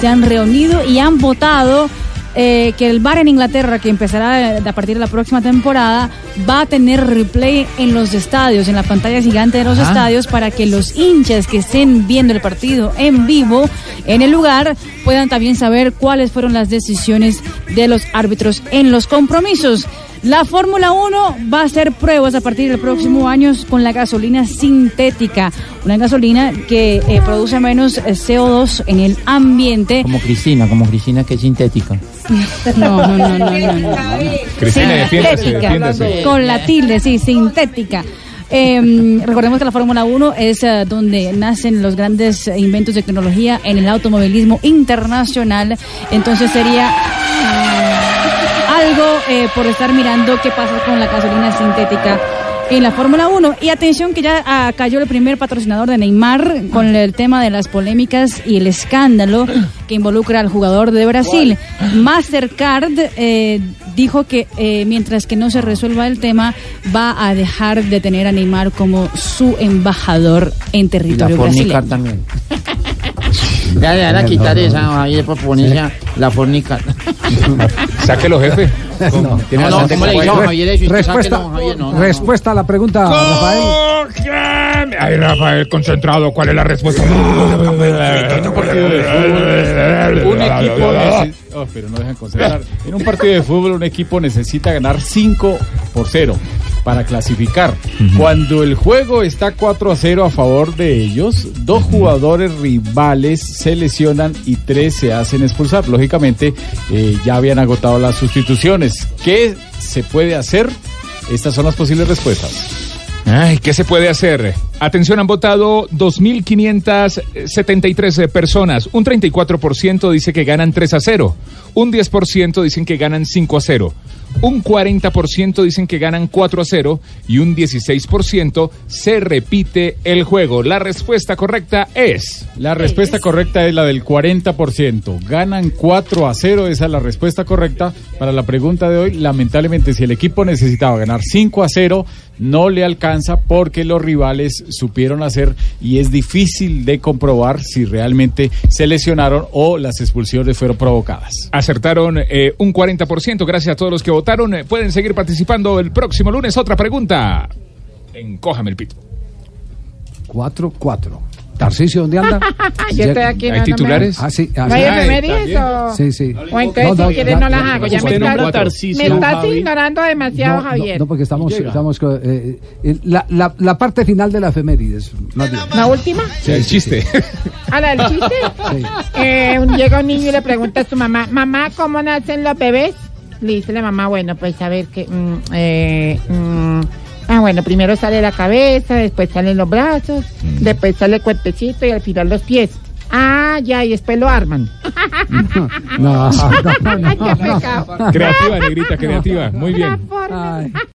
se han reunido y han votado eh, que el bar en Inglaterra, que empezará a partir de la próxima temporada, va a tener replay en los estadios, en la pantalla gigante de los Ah. estadios, para que los hinchas que estén viendo el partido en vivo en el lugar puedan también saber cuáles fueron las decisiones de los árbitros en los compromisos. La Fórmula 1 va a hacer pruebas a partir del próximo año con la gasolina sintética, una gasolina que eh, produce menos eh, CO2 en el ambiente. Como Cristina, como Cristina que es sintética. No, no, no, no, no, no. Cristina, defiéndase, Sintética, defiéndase. Con la tilde, sí, sintética. Eh, recordemos que la Fórmula 1 es eh, donde nacen los grandes inventos de tecnología en el automovilismo internacional. Entonces sería mm, algo eh, por estar mirando qué pasa con la gasolina sintética en la Fórmula 1. Y atención que ya ah, cayó el primer patrocinador de Neymar con el tema de las polémicas y el escándalo que involucra al jugador de Brasil. Mastercard eh, dijo que eh, mientras que no se resuelva el tema, va a dejar de tener a Neymar como su embajador en Y la territorio fornicar brasileño. también. Ya, ya, la quitar esa Javier por ponerse a la fornicar. Sáquelo, jefe. No, Respuesta, sáquelo, Javier, no, no, no. respuesta a la pregunta, Rafael. Ay, Rafael, concentrado. ¿Cuál es la respuesta? un equipo oh, pero no dejan concentrar. En un partido de fútbol, un equipo necesita ganar 5 por 0 para clasificar. Cuando el juego está 4 a 0 a favor de ellos, dos jugadores rivales se lesionan y tres se hacen expulsar. Lógicamente, eh, ya habían agotado las sustituciones. ¿Qué se puede hacer? Estas son las posibles respuestas. Ay, ¿qué se puede hacer? Atención, han votado 2.573 personas. Un 34% dice que ganan 3 a 0. Un 10% dicen que ganan 5 a 0. Un 40% dicen que ganan 4 a 0. Y un 16% se repite el juego. La respuesta correcta es... La respuesta correcta es la del 40%. Ganan 4 a 0, esa es la respuesta correcta para la pregunta de hoy. Lamentablemente, si el equipo necesitaba ganar 5 a 0, no le alcanza porque los rivales supieron hacer y es difícil de comprobar si realmente se lesionaron o las expulsiones fueron provocadas. Acertaron eh, un 40%. Gracias a todos los que votaron. Eh, pueden seguir participando el próximo lunes. Otra pregunta. Encójame el pito. 4-4. Tarcisio, ¿dónde anda? Yo estoy aquí, ¿Hay no, no me- titulares? Ah, sí. ah, ¿No hay sí. efemérides o...? Sí, sí. O entonces, si quieres, no las hago. Ya me nombra estás, me estás Javi. ignorando demasiado, No, no, Javier. No, porque estamos, estamos con, eh, eh, la, la, la parte final de la efemérides. ¿La última? Sí, el chiste. ¿A la del chiste? Eh, un- llega un niño y le pregunta a su mamá, mamá, ¿cómo nacen los bebés? Le dice la mamá, bueno, pues a ver que... mm, eh, mm, ah, bueno, primero sale la cabeza, después salen los brazos, después sale el cuerpecito y al final los pies. Ah, ya, y después lo arman. No, no, no, Ay, qué pecado. Creativa, negrita, creativa. Muy bien.